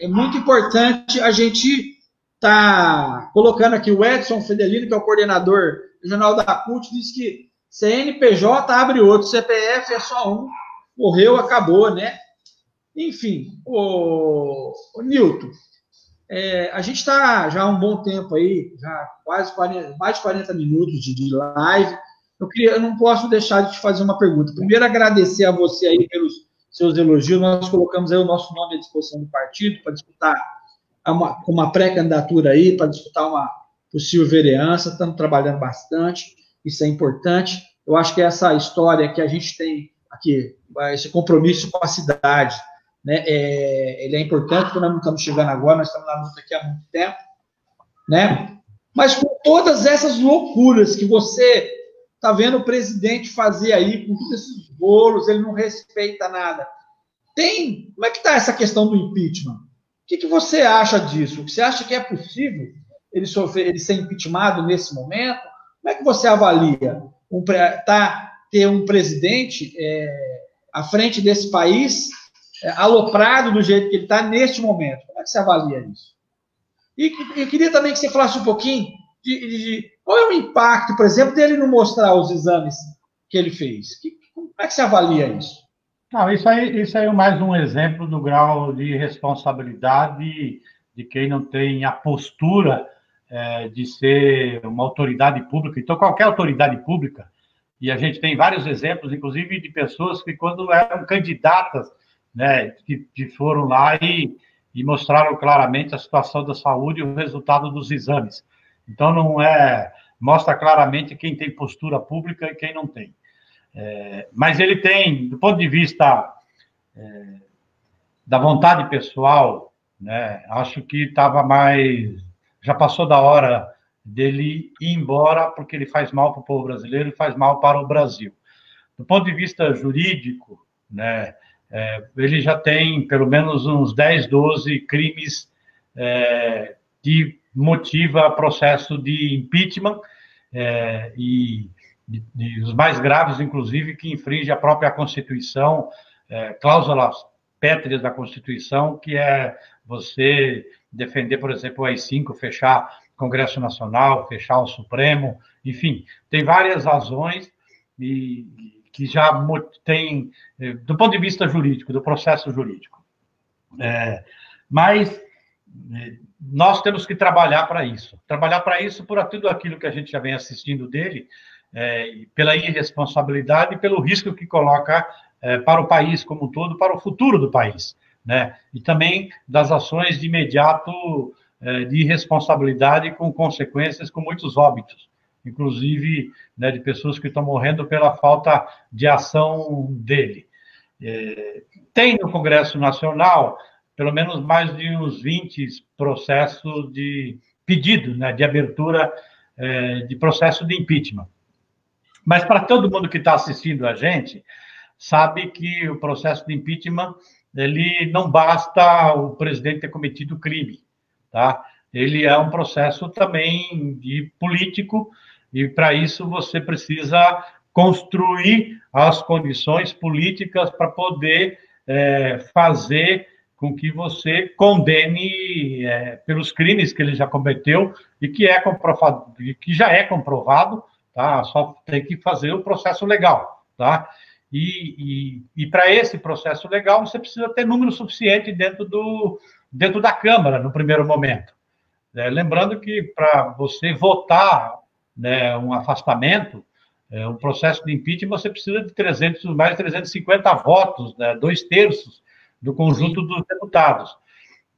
é muito importante a gente tá colocando aqui o Edson Fedelino, que é o coordenador regional da CUT, diz que CNPJ abre outro, CPF é só um, morreu, acabou, né? Enfim, o, o Nilton, é, a gente está já há um bom tempo aí, já quase 40, mais de 40 minutos de, de live. Eu, queria, eu não posso deixar de te fazer uma pergunta. Primeiro, agradecer a você aí pelos seus elogios. Nós colocamos aí o nosso nome à disposição do partido para disputar uma, uma pré-candidatura aí, para disputar uma possível vereança. Estamos trabalhando bastante, isso é importante. Eu acho que essa história que a gente tem aqui, esse compromisso com a cidade, né? É, ele é importante, porque nós não estamos chegando agora, nós estamos na luta aqui há muito tempo, né? Mas com todas essas loucuras que você está vendo o presidente fazer aí, com todos esses bolos, ele não respeita nada. Tem, como é que está essa questão do impeachment? Que, que você acha disso? Você acha que é possível ele, sofrer, ele ser impeachmentado nesse momento? Como é que você avalia um, tá, ter um presidente é, à frente desse país é, aloprado do jeito que ele está neste momento. Como é que você avalia isso? E eu queria também que você falasse um pouquinho de, de, de qual é o impacto, por exemplo, dele não mostrar os exames que ele fez. Que, como é que você avalia isso? Não, isso aí, isso aí é mais um exemplo do grau de responsabilidade de quem não tem a postura é, de ser uma autoridade pública. Então, qualquer autoridade pública, e a gente tem vários exemplos, inclusive, de pessoas que, quando eram candidatas né, que, que foram lá e, e mostraram claramente a situação da saúde e o resultado dos exames. Então, não é. Mostra claramente quem tem postura pública e quem não tem. É, mas ele tem, do ponto de vista é, da vontade pessoal, né, acho que estava mais. Já passou da hora dele ir embora, porque ele faz mal para o povo brasileiro e faz mal para o Brasil. Do ponto de vista jurídico, né, é, ele já tem pelo menos uns 10, 12 crimes é, que motiva processo de impeachment é, e, e, e, os mais graves, inclusive, que infringe a própria Constituição, é, cláusulas pétreas da Constituição, que é você defender, por exemplo, o AI-5, fechar Congresso Nacional, fechar o Supremo, enfim, tem várias razões e que já tem, eh, do ponto de vista jurídico, do processo jurídico. É, mas eh, nós temos que trabalhar para isso. Trabalhar para isso por tudo aquilo que a gente já vem assistindo dele, é, pela irresponsabilidade e pelo risco que coloca é, para o país como um todo, para o futuro do país. Né? E também das ações de imediato é, de irresponsabilidade com consequências, com muitos óbitos inclusive né, de pessoas que estão morrendo pela falta de ação dele. É, tem no Congresso Nacional pelo menos mais de uns 20 processos de pedido né, de abertura é, de processo de impeachment. Mas para todo mundo que está assistindo a gente, sabe que o processo de impeachment ele não basta o presidente ter cometido crime, tá? Ele é um processo também de político e para isso você precisa construir as condições políticas para poder é, fazer com que você condene é, pelos crimes que ele já cometeu e que é comprovado, que já é comprovado, tá? Só tem que fazer o processo legal, tá? E, e, e para esse processo legal você precisa ter número suficiente dentro do dentro da Câmara no primeiro momento. É, lembrando que para você votar né, um afastamento, é, um processo de impeachment, você precisa de 300, mais de 350 votos, né, dois terços do conjunto dos deputados.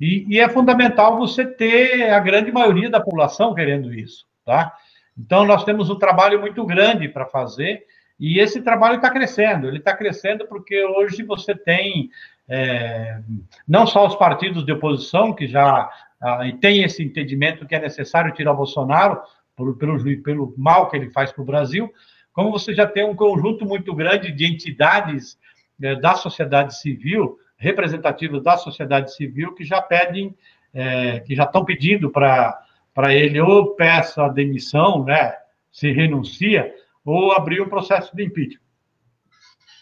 E, e, é fundamental você ter a grande maioria da população querendo isso, tá? Então, nós temos um trabalho muito grande para fazer, e esse trabalho está crescendo. Ele está crescendo porque hoje você tem é, não só os partidos de oposição, que já ah, têm esse entendimento que é necessário tirar o Bolsonaro, pelo, pelo, pelo mal que ele faz para o Brasil, como você já tem um conjunto muito grande de entidades é, da sociedade civil, representativas da sociedade civil, que já pedem, é, que já estão pedindo para ele ou peça a demissão, né, se renuncia, ou abrir um processo de impeachment.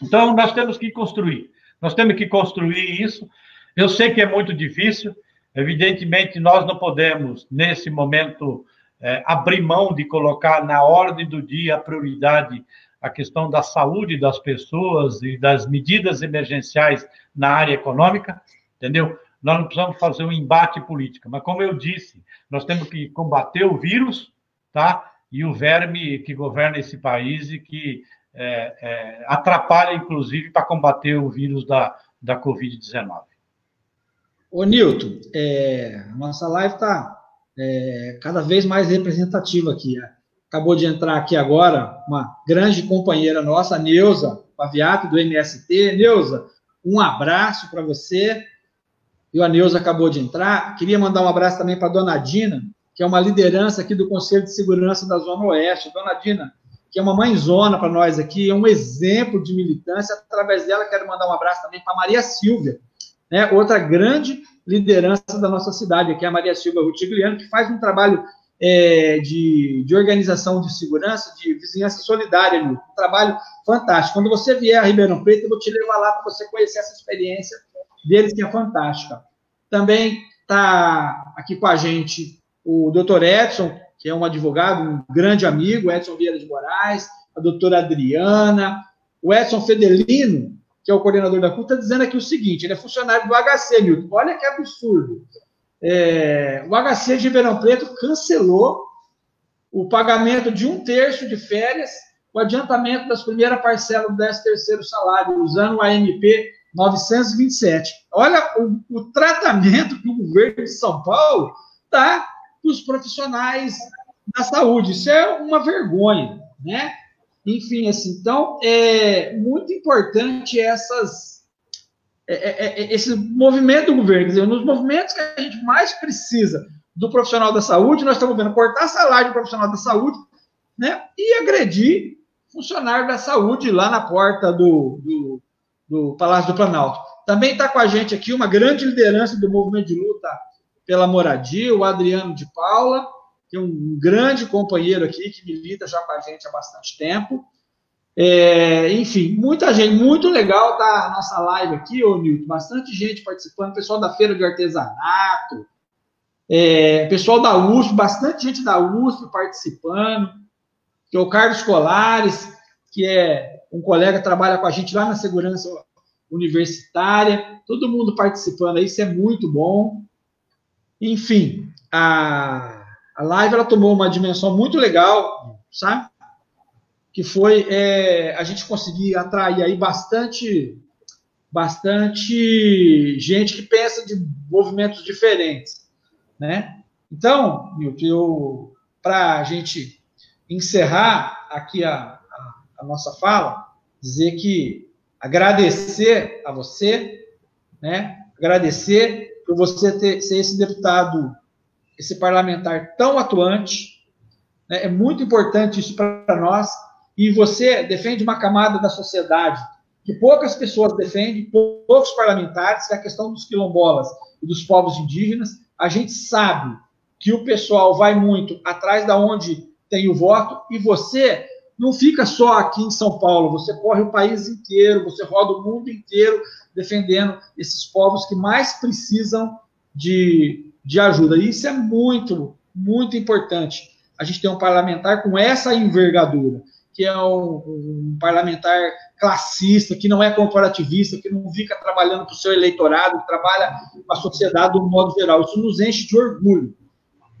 Então, nós temos que construir. Nós temos que construir isso. Eu sei que é muito difícil. Evidentemente, nós não podemos, nesse momento, é, abrir mão de colocar na ordem do dia a prioridade a questão da saúde das pessoas e das medidas emergenciais na área econômica, entendeu? Nós não precisamos fazer um embate político, mas como eu disse, nós temos que combater o vírus, tá? E o verme que governa esse país e que é, é, atrapalha, inclusive, para combater o vírus da, da Covid-19. Ô, Nilton, é, nossa live está é, cada vez mais representativa aqui. Né? Acabou de entrar aqui agora uma grande companheira nossa, a Neuza Paviato, do MST. Neuza, um abraço para você. E a Neuza acabou de entrar. Queria mandar um abraço também para a dona Dina, que é uma liderança aqui do Conselho de Segurança da Zona Oeste. Dona Dina, que é uma mãezona para nós aqui, é um exemplo de militância. Através dela, quero mandar um abraço também para Maria Silvia, né? outra grande liderança da nossa cidade, aqui é a Maria Silva Rutigliano, que faz um trabalho é, de, de, organização de segurança, de vizinhança solidária, um trabalho fantástico. Quando você vier a Ribeirão Preto, eu vou te levar lá para você conhecer essa experiência deles, que é fantástica. Também está aqui com a gente o doutor Edson, que é um advogado, um grande amigo, Edson Vieira de Moraes, a doutora Adriana, o Edson Fedelino, que é o coordenador da CUT, está dizendo aqui o seguinte: ele é funcionário do HC, Milton. Olha que absurdo. É, o HC de Ribeirão Preto cancelou o pagamento de um terço de férias, o adiantamento das primeiras parcelas do 13 terceiro salário, usando o AMP 927. Olha o, o tratamento que o governo de São Paulo dá para os profissionais da saúde. Isso é uma vergonha, né? Enfim, assim, então é muito importante essas, é, é, é, esse movimento do governo. Quer dizer, nos movimentos que a gente mais precisa do profissional da saúde, nós estamos vendo cortar salário do profissional da saúde né, e agredir funcionário da saúde lá na porta do, do, do Palácio do Planalto. Também está com a gente aqui uma grande liderança do movimento de luta pela moradia, o Adriano de Paula, que é um grande companheiro aqui, que milita já com a gente há bastante tempo. É, enfim, muita gente, muito legal tá a nossa live aqui, ô Nilton, bastante gente participando, pessoal da Feira de Artesanato, é, pessoal da USP, bastante gente da USP participando, que é o Carlos Colares, que é um colega trabalha com a gente lá na segurança universitária, todo mundo participando, isso é muito bom. Enfim, a, a live ela tomou uma dimensão muito legal, sabe? Que foi é, a gente conseguir atrair aí bastante, bastante gente que pensa de movimentos diferentes, né? Então, Milton, para a gente encerrar aqui a, a, nossa fala, dizer que agradecer a você, né? Agradecer por você ter, ser esse deputado, esse parlamentar tão atuante. Né? É muito importante isso para nós. E você defende uma camada da sociedade que poucas pessoas defendem, poucos parlamentares, que é a questão dos quilombolas e dos povos indígenas. A gente sabe que o pessoal vai muito atrás da onde tem o voto e você não fica só aqui em São Paulo, você corre o país inteiro, você roda o mundo inteiro defendendo esses povos que mais precisam de, de ajuda. E isso é muito, muito importante. A gente tem um parlamentar com essa envergadura, que é um, um parlamentar classista, que não é corporativista, que não fica trabalhando para o seu eleitorado, que trabalha com a sociedade de um modo geral. Isso nos enche de orgulho.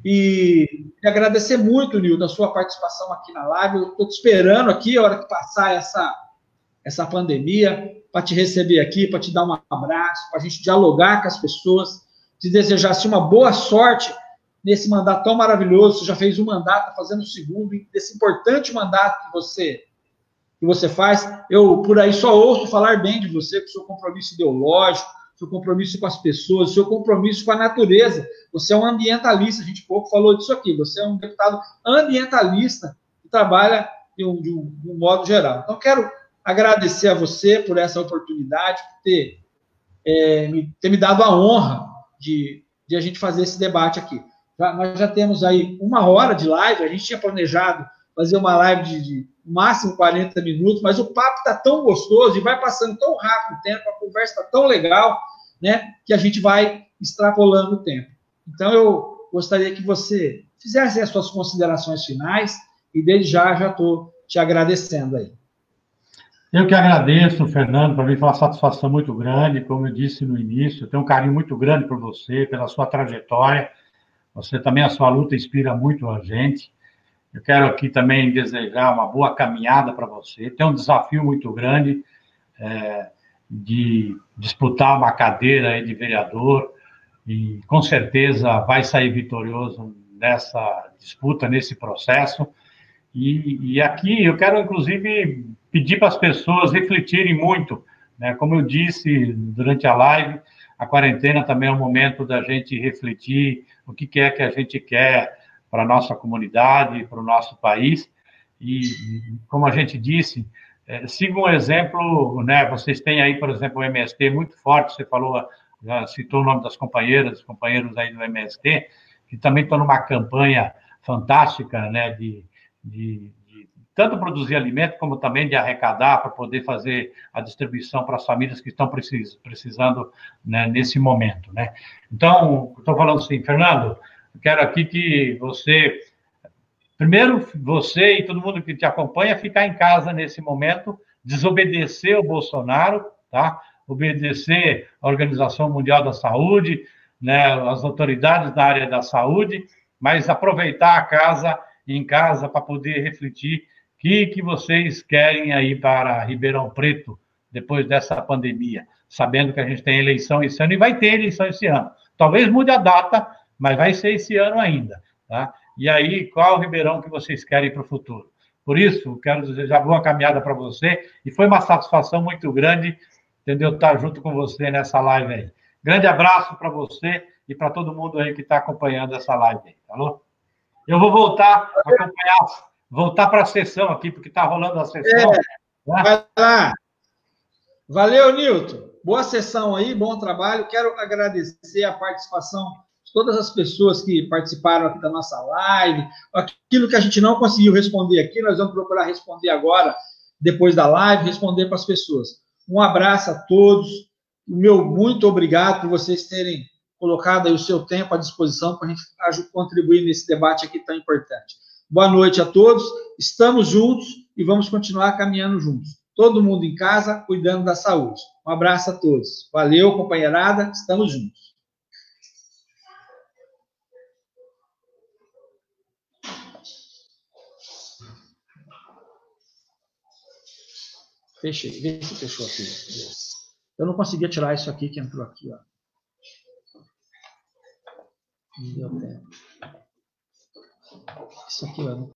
E, agradecer muito, Nil, da sua participação aqui na live. Eu estou te esperando aqui, a hora que passar essa, essa pandemia, para te receber aqui, para te dar um abraço, para a gente dialogar com as pessoas, te desejar assim, uma boa sorte nesse mandato tão maravilhoso. Você já fez um mandato, está fazendo o segundo, desse importante mandato que você que você faz. Eu por aí só ouço falar bem de você, com seu compromisso ideológico, seu compromisso com as pessoas, seu compromisso com a natureza. Você é um ambientalista, a gente pouco falou disso aqui. Você é um deputado ambientalista que trabalha de um, de um, de um modo geral. Então, quero agradecer a você por essa oportunidade, por ter, é, me, ter me dado a honra de, de a gente fazer esse debate aqui. Já, nós já temos aí uma hora de live, a gente tinha planejado fazer uma live de, de máximo 40 minutos, mas o papo está tão gostoso e vai passando tão rápido o tempo, a conversa está tão legal, né, que a gente vai extrapolando o tempo. Então, eu gostaria que você fizesse as suas considerações finais e desde já já estou te agradecendo aí. Eu que agradeço, Fernando, para mim foi uma satisfação muito grande, como eu disse no início, eu tenho um carinho muito grande por você, pela sua trajetória, você também, a sua luta inspira muito a gente. Eu quero aqui também desejar uma boa caminhada para você. Tem um desafio muito grande é, de disputar uma cadeira de vereador e com certeza vai sair vitorioso nessa disputa, nesse processo. E, e aqui eu quero, inclusive, pedir para as pessoas refletirem muito. Né? Como eu disse durante a live, a quarentena também é um momento da gente refletir o que é que a gente quer para a nossa comunidade, para o nosso país. E, como a gente disse, é, siga um exemplo, né? Vocês têm aí, por exemplo, o MST muito forte, você falou, já citou o nome das companheiras, companheiros aí do MST, que também estão numa campanha fantástica, né, de, de, tanto produzir alimento como também de arrecadar para poder fazer a distribuição para as famílias que estão precis, precisando né, nesse momento, né? Então, estou falando assim, Fernando, quero aqui que você, primeiro, você e todo mundo que te acompanha, ficar em casa nesse momento, desobedecer o Bolsonaro, tá? Obedecer a Organização Mundial da Saúde, né, as autoridades da área da saúde, mas aproveitar a casa em casa para poder refletir que, que vocês querem aí para Ribeirão Preto depois dessa pandemia? sabendo que a gente tem eleição esse ano e vai ter eleição esse ano. Talvez mude a data, mas vai ser esse ano ainda. Tá? E aí, qual o Ribeirão que vocês querem para o futuro? Por isso, quero desejar boa caminhada para você e foi uma satisfação muito grande, entendeu? Estar junto com você nessa live aí. Grande abraço para você e para todo mundo aí que está acompanhando essa live aí, tá Eu vou voltar a acompanhar, voltar para a sessão aqui, porque está rolando a sessão. É, né? Vai lá. Valeu, Nilton. Boa sessão aí, bom trabalho. Quero agradecer a participação todas as pessoas que participaram aqui da nossa live. Aquilo que a gente não conseguiu responder aqui, nós vamos procurar responder agora, depois da live, responder para as pessoas. Um abraço a todos. O meu muito obrigado por vocês terem colocado aí o seu tempo à disposição para a gente contribuir nesse debate aqui tão importante. Boa noite a todos. Estamos juntos e vamos continuar caminhando juntos todo mundo em casa, cuidando da saúde. Um abraço a todos. Valeu, companheirada, estamos juntos. Fechei, vê se fechou aqui. Eu não conseguia tirar isso aqui que entrou aqui, ó. Não deu tempo. Isso aqui, ó.